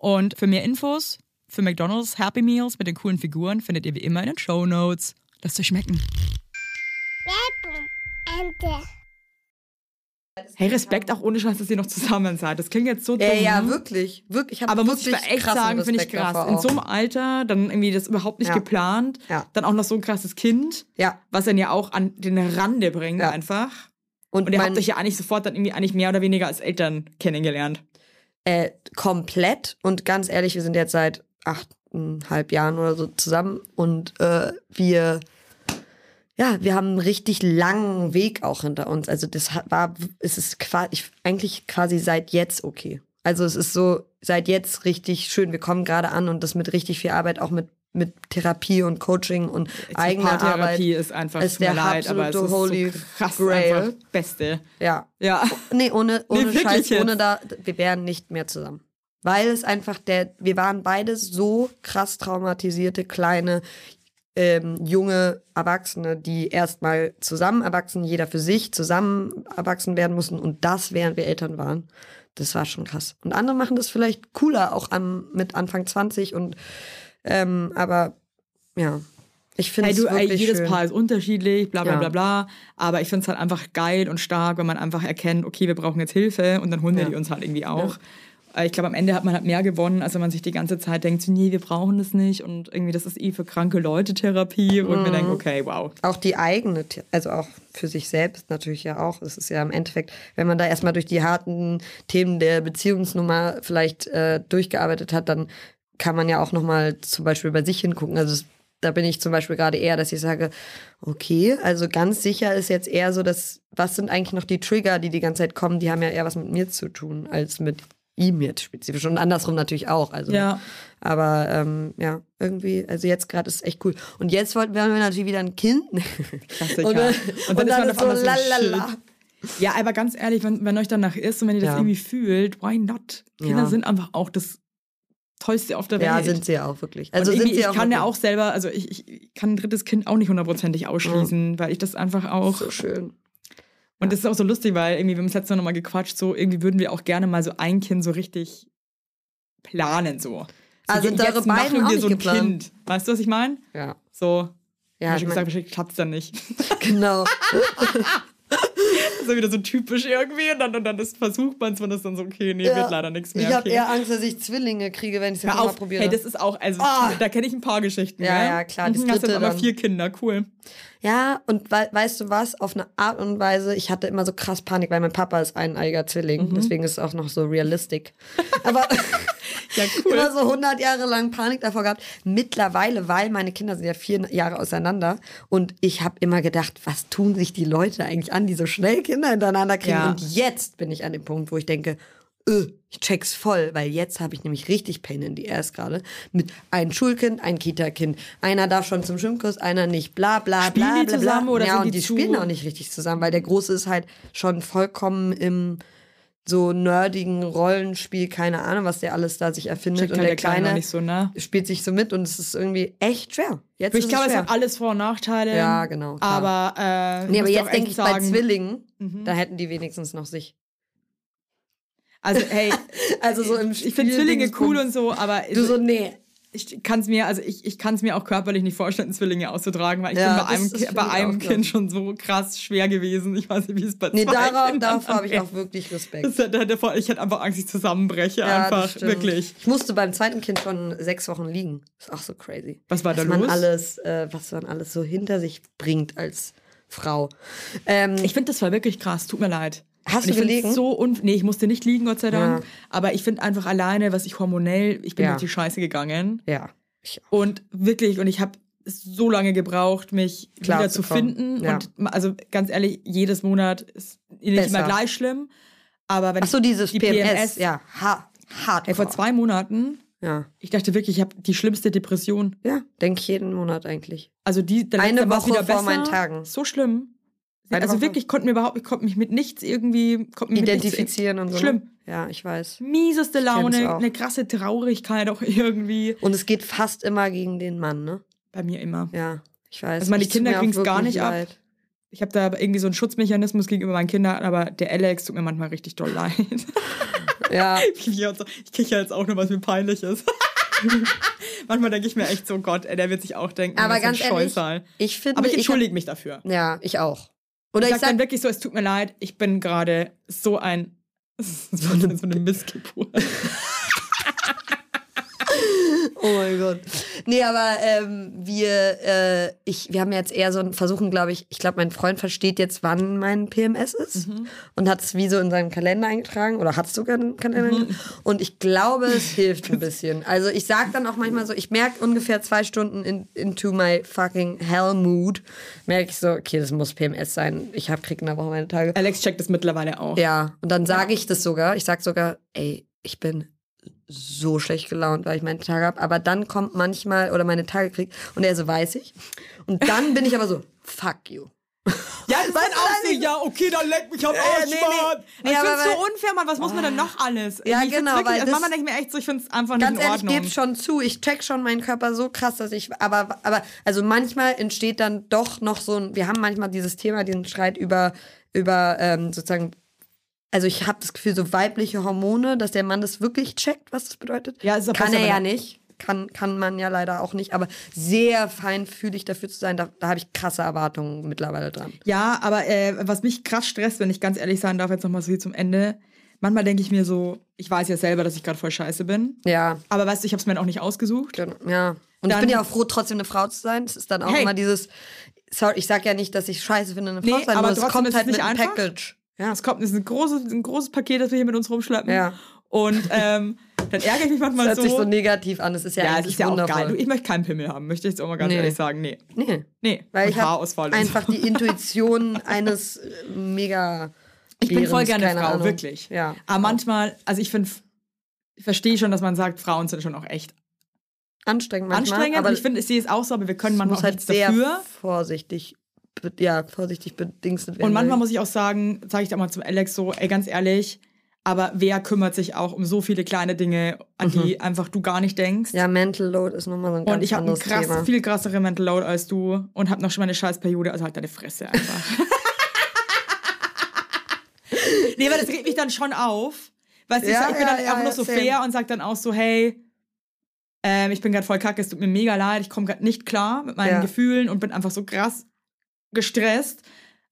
Und für mehr Infos für McDonald's Happy Meals mit den coolen Figuren findet ihr wie immer in den Show Notes. Lasst euch schmecken. Hey, Respekt auch ohne Scheiß, dass ihr noch zusammen seid. Das klingt jetzt so dumm. Ja, ja, wirklich. wirklich Aber muss ich wirklich mal echt sagen, finde ich krass. In so einem Alter, dann irgendwie das überhaupt nicht Ja. geplant. Ja. Dann auch noch so ein krasses Kind, Ja. was dann ja auch an den Rande bringt Ja. einfach. Und, Und ihr habt euch ja eigentlich sofort dann irgendwie eigentlich mehr oder weniger als Eltern kennengelernt. Äh, komplett. Und ganz ehrlich, wir sind jetzt seit achteinhalb Jahren oder so zusammen und äh, wir ja, wir haben einen richtig langen Weg auch hinter uns. Also das war, es ist quasi, eigentlich quasi seit jetzt okay. Also es ist so seit jetzt richtig schön. Wir kommen gerade an und das mit richtig viel Arbeit, auch mit mit Therapie und Coaching und eigener Arbeit. Paartherapie ist einfach, ist der leid, aber es ist absolute Holy so krass Grail. einfach Beste. Ja, Ja. nee, ohne ohne wirklich Scheiß, jetzt. ohne da, wir wären nicht mehr zusammen. Weil es einfach der, wir waren beide so krass traumatisierte kleine ähm, junge Erwachsene, die erstmal zusammen erwachsen, jeder für sich zusammen erwachsen werden mussten und das, während wir Eltern waren. Das war schon krass. Und andere machen das vielleicht cooler, auch am, mit Anfang 20 und ähm, aber ja, ich finde Hey, ey, wirklich jedes schön. Paar ist unterschiedlich, bla bla Ja. bla bla. Aber ich finde es halt einfach geil und stark, wenn man einfach erkennt, okay, wir brauchen jetzt Hilfe und dann holen wir Ja. die uns halt irgendwie auch. Äh, Ich glaube, am Ende hat man halt mehr gewonnen, als wenn man sich die ganze Zeit denkt, nee, wir brauchen das nicht und irgendwie, das ist eh für kranke Leute Therapie und wir Mhm. denken, okay, wow. auch die eigene, also auch für sich selbst natürlich ja auch. Es ist ja im Endeffekt, wenn man da erstmal durch die harten Themen der Beziehungsnummer vielleicht äh, durchgearbeitet hat, dann kann man ja auch nochmal zum Beispiel bei sich hingucken. Also es, da bin ich zum Beispiel gerade eher, dass ich sage, okay, also ganz sicher ist jetzt eher so, dass, was sind eigentlich noch die Trigger, die die ganze Zeit kommen, die haben ja eher was mit mir zu tun, als mit ihm jetzt spezifisch. Und andersrum natürlich auch. Also Ja. aber ähm, ja, irgendwie, also jetzt gerade ist es echt cool. Und jetzt wollten wir, natürlich wieder ein Kind. Klassiker. Und, äh, Und und dann dann, ist einmal so, lalala. Ja, aber ganz ehrlich, wenn, wenn euch danach ist und wenn ihr das Ja. irgendwie fühlt, why not? Kinder Ja. sind einfach auch das Tollste auf der Welt. Ja, sind sie ja auch wirklich. Also sind sie ich kann ja wirklich. auch selber, also ich, ich kann ein drittes Kind auch nicht hundertprozentig ausschließen, weil ich das einfach auch. so schön. Und das ist auch so lustig, weil irgendwie, wir haben das letzte Mal nochmal gequatscht, so irgendwie würden wir auch gerne mal so ein Kind so richtig planen, so. so Also sind eure beiden machen auch wir so ein geplant? Kind. Weißt du, was ich meine? Ja. So. Ja, ich ich mein, gesagt, klappt es dann nicht. <laughs> genau. <laughs> Das ist ja wieder so typisch irgendwie und dann, und dann ist, versucht man es und ist dann so, okay, nee, Ja. wird leider nichts mehr. Ich habe okay. eher Angst, dass ich Zwillinge kriege, wenn ich es auf, probiere. hey, das ist auch, also Ah. da kenne ich ein paar Geschichten. Ja, gell? ja, klar, das Mhm, hast jetzt aber vier Kinder, cool. Ja, und we weißt du was? Auf eine Art und Weise, ich hatte immer so krass Panik, weil mein Papa ist ein eiger Zwilling. Mhm. Deswegen ist es auch noch so realistic. Aber <laughs> <laughs> Ja, cool. immer so 100 Jahre lang Panik davor gehabt. Mittlerweile, weil meine Kinder sind ja vier Jahre auseinander und ich habe immer gedacht, was tun sich die Leute eigentlich an, die so schnell Kinder hintereinander kriegen? Ja. Und jetzt bin ich an dem Punkt, wo ich denke, öh, ich check's voll, weil jetzt habe ich nämlich richtig Pain in die Ass gerade. Mit ein Schulkind, ein Kita-Kind. Einer darf schon zum Schwimmkurs, einer nicht. Bla bla Spielen bla die bla. zusammen bla. oder ja, und die die spielen auch nicht richtig zusammen, weil der Große ist halt schon vollkommen im so nerdigen Rollenspiel, keine Ahnung, was der alles da sich erfindet. Checkt und der der Kleine so, ne? spielt sich so mit und es ist irgendwie echt schwer. Jetzt ich glaube, es es hat alles Vor- und Nachteile. Ja, genau, klar. Aber, äh, nee, aber jetzt denke ich bei sagen, Zwillingen, Mhm. da hätten die wenigstens noch sich. Also, hey, <laughs> Also so im ich finde Spiel- Zwillinge cool und so, aber Du so, nee. Ich kann es mir, also ich, ich kann es mir auch körperlich nicht vorstellen, Zwillinge auszutragen, weil ich Ja, bin bei das- einem, das Ki- bei einem Kind schon so krass schwer gewesen. Ich weiß nicht, wie es bei Nee, zwei darauf, Kindern davor habe ich auch wirklich Respekt. Das der- Ich hätte einfach Angst, ich zusammenbreche. Ja, das einfach, wirklich. Ich musste beim zweiten Kind schon sechs Wochen liegen. Ist auch so crazy. Was war da was man los? alles, äh, was man alles so hinter sich bringt als Frau. Ähm, Ich finde das war wirklich krass, tut mir leid. Hast Und du gelegen? So un nee, ich musste nicht liegen, Gott sei Dank. Ja. Aber ich finde einfach alleine, was ich hormonell, ich bin Ja. durch die Scheiße gegangen. ja. Und wirklich, und ich habe so lange gebraucht, mich Klar wieder zu finden. Ja. Und also ganz ehrlich, jedes Monat ist nicht Besser. immer gleich schlimm. Aber wenn Ach so, dieses die PMS. Ja, ha hart. Ey, vor zwei Monaten, Ja. ich dachte wirklich, ich habe die schlimmste Depression. Ja, denke ich jeden Monat eigentlich. Also die, der Eine Woche wieder vor besser. meinen Tagen. So schlimm. Also wirklich, ich konnte mir überhaupt, ich konnte mich mit nichts irgendwie, konnte mich mit nichts- Identifizieren und so. ne? Schlimm. Ja, ich weiß. mieseste Laune, eine krasse Traurigkeit auch irgendwie. Und es geht fast immer gegen den Mann, ne? Bei mir immer. Ja, ich weiß. Also meine Ich Kinder auch kriegen's gar nicht ab. leid. Ich habe da irgendwie so einen Schutzmechanismus gegenüber meinen Kindern, aber der Alex tut mir manchmal richtig doll leid. <laughs> Ja, <laughs> ich kriege jetzt auch nur, was mir peinlich ist. <laughs> manchmal denke ich mir echt so, Gott, ey, der wird sich auch denken, aber das ist ein ganz ehrlich, Scheusal. ich finde. Aber ich hab- entschuldige mich dafür. Ja, ich auch. Oder ich ich, sag dann sag, wirklich so, es tut mir leid, ich bin gerade so ein <laughs> so eine, so eine Missgeburt. <laughs> Oh mein Gott. Nee, aber ähm, wir, äh, ich, wir haben jetzt eher so ein Versuchen, glaube ich, ich glaube, mein Freund versteht jetzt, wann mein PMS ist und hat es wie so in seinem Kalender eingetragen oder hat es sogar einen Kalender eingetragen. Und ich glaube, es hilft ein bisschen. Also ich sage dann auch manchmal so, ich merke ungefähr zwei Stunden in, into my fucking hell mood, merke ich so, okay, das muss PMS sein. Ich hab, krieg in der Woche meine Tage. Alex checkt das mittlerweile auch. Ja, und dann sage ich das sogar. Ich sag sogar, ey, ich bin so schlecht gelaunt, weil ich meine Tage habe. Aber dann kommt manchmal oder meine Tage kriegt und er so weiß ich. Und dann bin ich aber so, fuck you. Ja, <laughs> das ist dann auch so, ja, okay, dann leck mich am Äh, Arsch, nee, nee. Mann. Nee, ich aber find's so unfair, Mann, was muss man denn noch alles? Ja, ich genau, Wirklich, weil als das- Mama denke ich mir echt so, ich find's einfach nicht Ganz in ehrlich, Ordnung. ich gebe schon zu, ich check schon meinen Körper so krass, dass ich, aber, aber, also manchmal entsteht dann doch noch so ein, wir haben manchmal dieses Thema, diesen Streit über, über ähm, sozusagen, also ich habe das Gefühl, so weibliche Hormone, dass der Mann das wirklich checkt, was das bedeutet. Ja, ist Kann er ja nicht. Kann, kann man ja leider auch nicht, aber sehr feinfühlig dafür zu sein, da, da habe ich krasse Erwartungen mittlerweile dran. Ja, aber äh, was mich krass stresst, wenn ich ganz ehrlich sein darf, jetzt nochmal so hier zum Ende. Manchmal denke ich mir so, ich weiß ja selber, dass ich gerade voll scheiße bin. Ja, Aber weißt du, ich habe es mir auch nicht ausgesucht. Genau, Ja. Und ich Dann- bin ja auch froh, trotzdem eine Frau zu sein. Es ist dann auch Hey. immer dieses, sorry, ich sag ja nicht, dass ich scheiße finde, eine Frau Nee, zu sein, aber es kommt halt mit nicht einem einfach. Package. Ja. Es kommt, es ist ein großes, ein großes Paket, das wir hier mit uns rumschleppen. Ja. Und ähm, dann ärgere ich mich manchmal Das hört so. sich so negativ an. Es ist ja, ja, eigentlich ist ja auch wundervoll. geil. Du, ich möchte keinen Pimmel haben, möchte ich jetzt auch mal ganz Nee. ehrlich sagen. Nee. nee. Nee. Weil Und ich habe einfach die <laughs> Intuition eines äh, mega. Ich bin voll gerne Frau, Ahnung. wirklich. Ja. Aber manchmal, also ich finde, ich verstehe schon, dass man sagt, Frauen sind schon auch echt Anstrengend manchmal. anstrengend. aber und ich finde, ich sehe es auch so, aber wir können manchmal muss auch halt nichts sehr dafür. vorsichtig, ja, vorsichtig bedingstet werden. Und manchmal weil- muss ich auch sagen, sage ich da mal zum Alex so, ey, ganz ehrlich, aber wer kümmert sich auch um so viele kleine Dinge, an die einfach du gar nicht denkst? Mhm. Ja, Mental Load ist nochmal so ein ganz und ich habe ein anderes krass, Thema. viel krassere Mental Load als du und habe noch schon meine Scheißperiode, also halt deine Fresse einfach. <laughs> nee, aber das regt mich dann schon auf. Weißt du, ich, Ja, sag- ich bin ja, dann ja, auch noch so same. fair und sag dann auch so, hey, ähm, ich bin gerade voll kacke, es tut mir mega leid, ich komme gerade nicht klar mit meinen. Gefühlen und bin einfach so krass gestresst.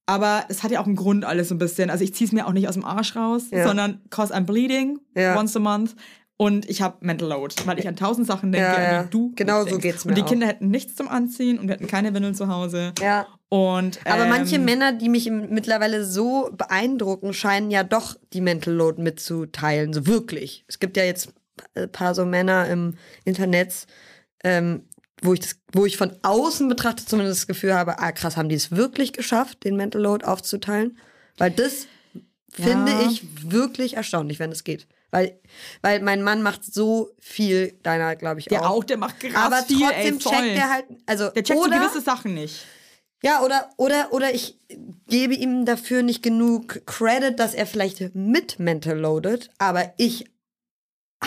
Aber es hat ja auch einen Grund alles so ein bisschen. Also ich ziehe es mir auch nicht aus dem Arsch raus, Ja. sondern cause I'm bleeding Ja. once a month. Und ich habe Mental Load, weil ich an tausend Sachen denke, Ja, ja. du Genau so geht's mir Und die auch. Kinder hätten nichts zum Anziehen und wir hätten keine Windeln zu Hause. Ja. Und, Aber ähm, manche Männer, die mich mittlerweile so beeindrucken, scheinen ja doch die Mental Load mitzuteilen. So wirklich. Es gibt ja jetzt ein paar so Männer im Internet, ähm, wo ich das, wo ich von außen betrachtet zumindest das Gefühl habe, ah krass, haben die es wirklich geschafft, den Mental Load aufzuteilen? Weil das finde Ja. ich wirklich erstaunlich, wenn es geht. Weil, weil mein Mann macht so viel, deiner glaube ich Der auch. auch, der macht krass aber viel, trotzdem ey, voll. checkt er halt, also Der checkt so oder, gewisse Sachen nicht. ja, oder, oder, oder ich gebe ihm dafür nicht genug Credit, dass er vielleicht mit mental loaded, aber ich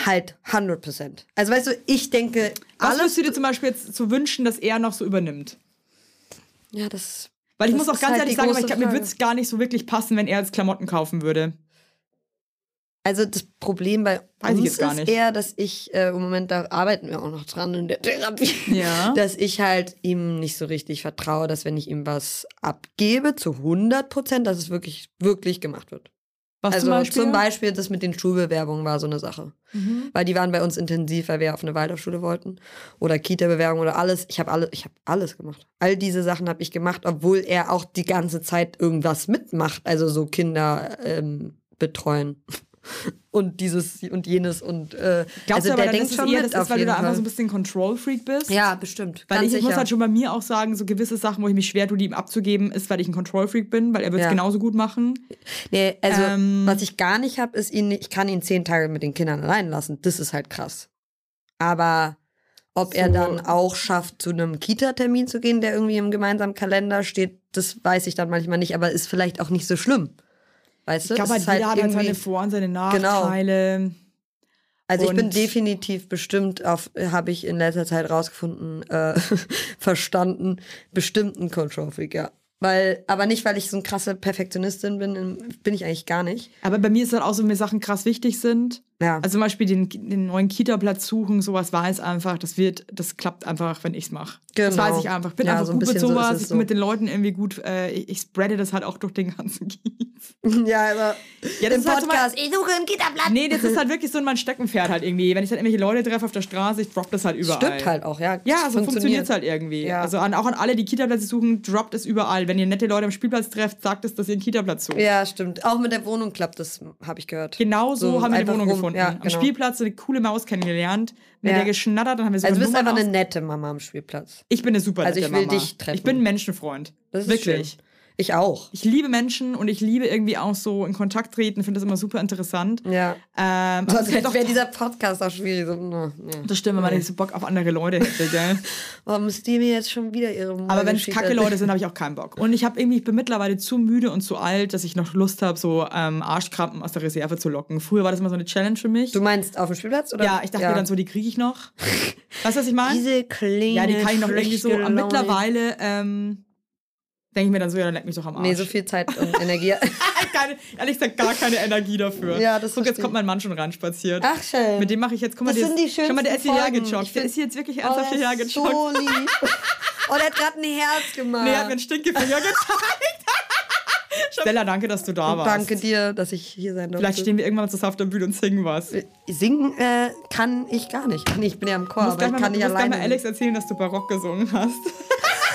halt 100%. Also weißt du, ich denke, Was alles. würdest du dir zum Beispiel jetzt so wünschen, dass er noch so übernimmt? ja, das. Weil ich Das muss auch ganz halt ehrlich sagen, ich glaube, mir würde es gar nicht so wirklich passen, wenn er jetzt Klamotten kaufen würde. Also das Problem bei Weiß uns ist nicht. eher, dass ich, äh, im Moment, da arbeiten wir auch noch dran in der Therapie, Ja. <laughs> dass ich halt ihm nicht so richtig vertraue, dass wenn ich ihm was abgebe, zu 100 Prozent, dass es wirklich, wirklich gemacht wird. Was also zum Beispiel? zum Beispiel das mit den Schulbewerbungen war so eine Sache. Mhm. Weil die waren bei uns intensiv, weil wir auf eine Waldorfschule wollten. Oder Kita-Bewerbung oder alles. Ich habe alle, ich habe alles gemacht. All diese Sachen habe ich gemacht, obwohl er auch die ganze Zeit irgendwas mitmacht. Also so Kinder ähm, betreuen. Und dieses und jenes und äh, Glaubst also du aber der denkt schon eher das ist, weil du da einfach Fall. so ein bisschen Control-Freak bist? ja, bestimmt. Weil ich, ich muss halt schon bei mir auch sagen, so gewisse Sachen, wo ich mich schwer tue, die ihm abzugeben, ist, weil ich ein Control-Freak bin, weil er wird es Ja. genauso gut machen. Nee, also Ähm, was ich gar nicht habe, ist ihn, ich kann ihn zehn Tage mit den Kindern allein lassen. Das ist halt krass. Aber ob er So. dann auch schafft, zu einem Kita-Termin zu gehen, der irgendwie im gemeinsamen Kalender steht, das weiß ich dann manchmal nicht, aber ist vielleicht auch nicht so schlimm. Weißt du? Ich glaube, Es halt, jeder hat halt seine Vor- und seine Genau. Nachteile. Also ich bin definitiv bestimmt auf, habe ich in letzter Zeit rausgefunden, äh, <laughs> verstanden, bestimmt ein Control-Freak, ja. Weil, aber nicht, weil ich so eine krasse Perfektionistin bin, bin ich eigentlich gar nicht. Aber bei mir ist halt auch so, wenn mir Sachen krass wichtig sind. Ja. Also zum Beispiel den, den neuen Kita-Platz suchen, sowas weiß einfach, das wird, das klappt einfach, wenn ich's mache. Das Genau. weiß ich einfach. Ich bin Ja, einfach so ein gut mit so sowas, es ich so. bin mit den Leuten irgendwie gut, äh, ich, ich spreade das halt auch durch den ganzen Kiez. <laughs> Ja, aber Ja, das im ist halt so Podcast, ich suche einen Kita-Platz. Nee, das ist <laughs> halt wirklich so mein Steckenpferd halt irgendwie. Wenn ich dann irgendwelche Leute treffe auf der Straße, ich drop das halt überall. Stimmt halt auch, ja. Ja, so Funktioniert. es halt irgendwie. Ja. Also an, auch an alle, die Kita-Plätze suchen, droppt es überall. Wenn ihr nette Leute am Spielplatz trefft, sagt es, dass ihr einen Kita-Platz sucht. Ja, stimmt. Auch mit der Wohnung klappt das, habe ich gehört. Genau so, haben wir die Wohnung rum. Gefunden. Ja, Am genau. Spielplatz eine coole Maus kennengelernt, mit Ja. der geschnattert, dann haben wir sogar Also du bist einfach eine nette Mama am Spielplatz. Ich bin eine super Also nette ich will Mama. dich treffen. Ich bin ein Menschenfreund. Das ist Wirklich. schön. Ich auch. Ich liebe Menschen und ich liebe irgendwie auch so in Kontakt treten, finde das immer super interessant. Ja. Ähm, aber es Sonst doch- wäre dieser Podcast auch schwierig. So, nee. das stimmt, wenn man nicht so Bock auf andere Leute hätte, gell? <laughs> Warum müsst ihr mir jetzt schon wieder ihre Aber wenn es kacke Leute sind, habe ich auch keinen Bock. Und ich habe irgendwie, ich bin mittlerweile zu müde und zu alt, dass ich noch Lust habe, so ähm, Arschkrampen aus der Reserve zu locken. Früher war das immer so eine Challenge für mich. Du meinst auf dem Spielplatz? Oder? ja, ich dachte mir dann so, die kriege ich noch. <laughs> weißt du, was ich meine? Diese kleine, Ja, die kann ich noch irgendwie so. mittlerweile ähm, denke ich mir dann so, ja, dann leck mich doch am Arsch. Nee, so viel Zeit und <laughs> Energie. keine, ehrlich gesagt, gar keine Energie dafür. Ja, das Guck, jetzt kommt mein Mann schon ran spaziert. Ach, schön. Mit dem mache ich jetzt, guck mal, Das der sind die ist, schau mal, der ist hierher Folgen. gejoggt. Ich Der ist jetzt wirklich Oh, ernsthaft der hierher gejoggt. so lieb. Oh, der hat gerade ein Herz gemacht. Nee, er hat mir einen Stinkefinger gezeigt. <laughs> Stella, danke, dass du da warst. Danke dir, dass ich hier sein durfte. Vielleicht stehen wir irgendwann mal zusammen auf der Bühne und singen was. Du Singen äh, kann ich gar nicht. Ich bin ja im Chor, aber ich mal, kann nicht musst gleich alleine. mal Alex erzählen, dass du Barock gesungen hast. <laughs>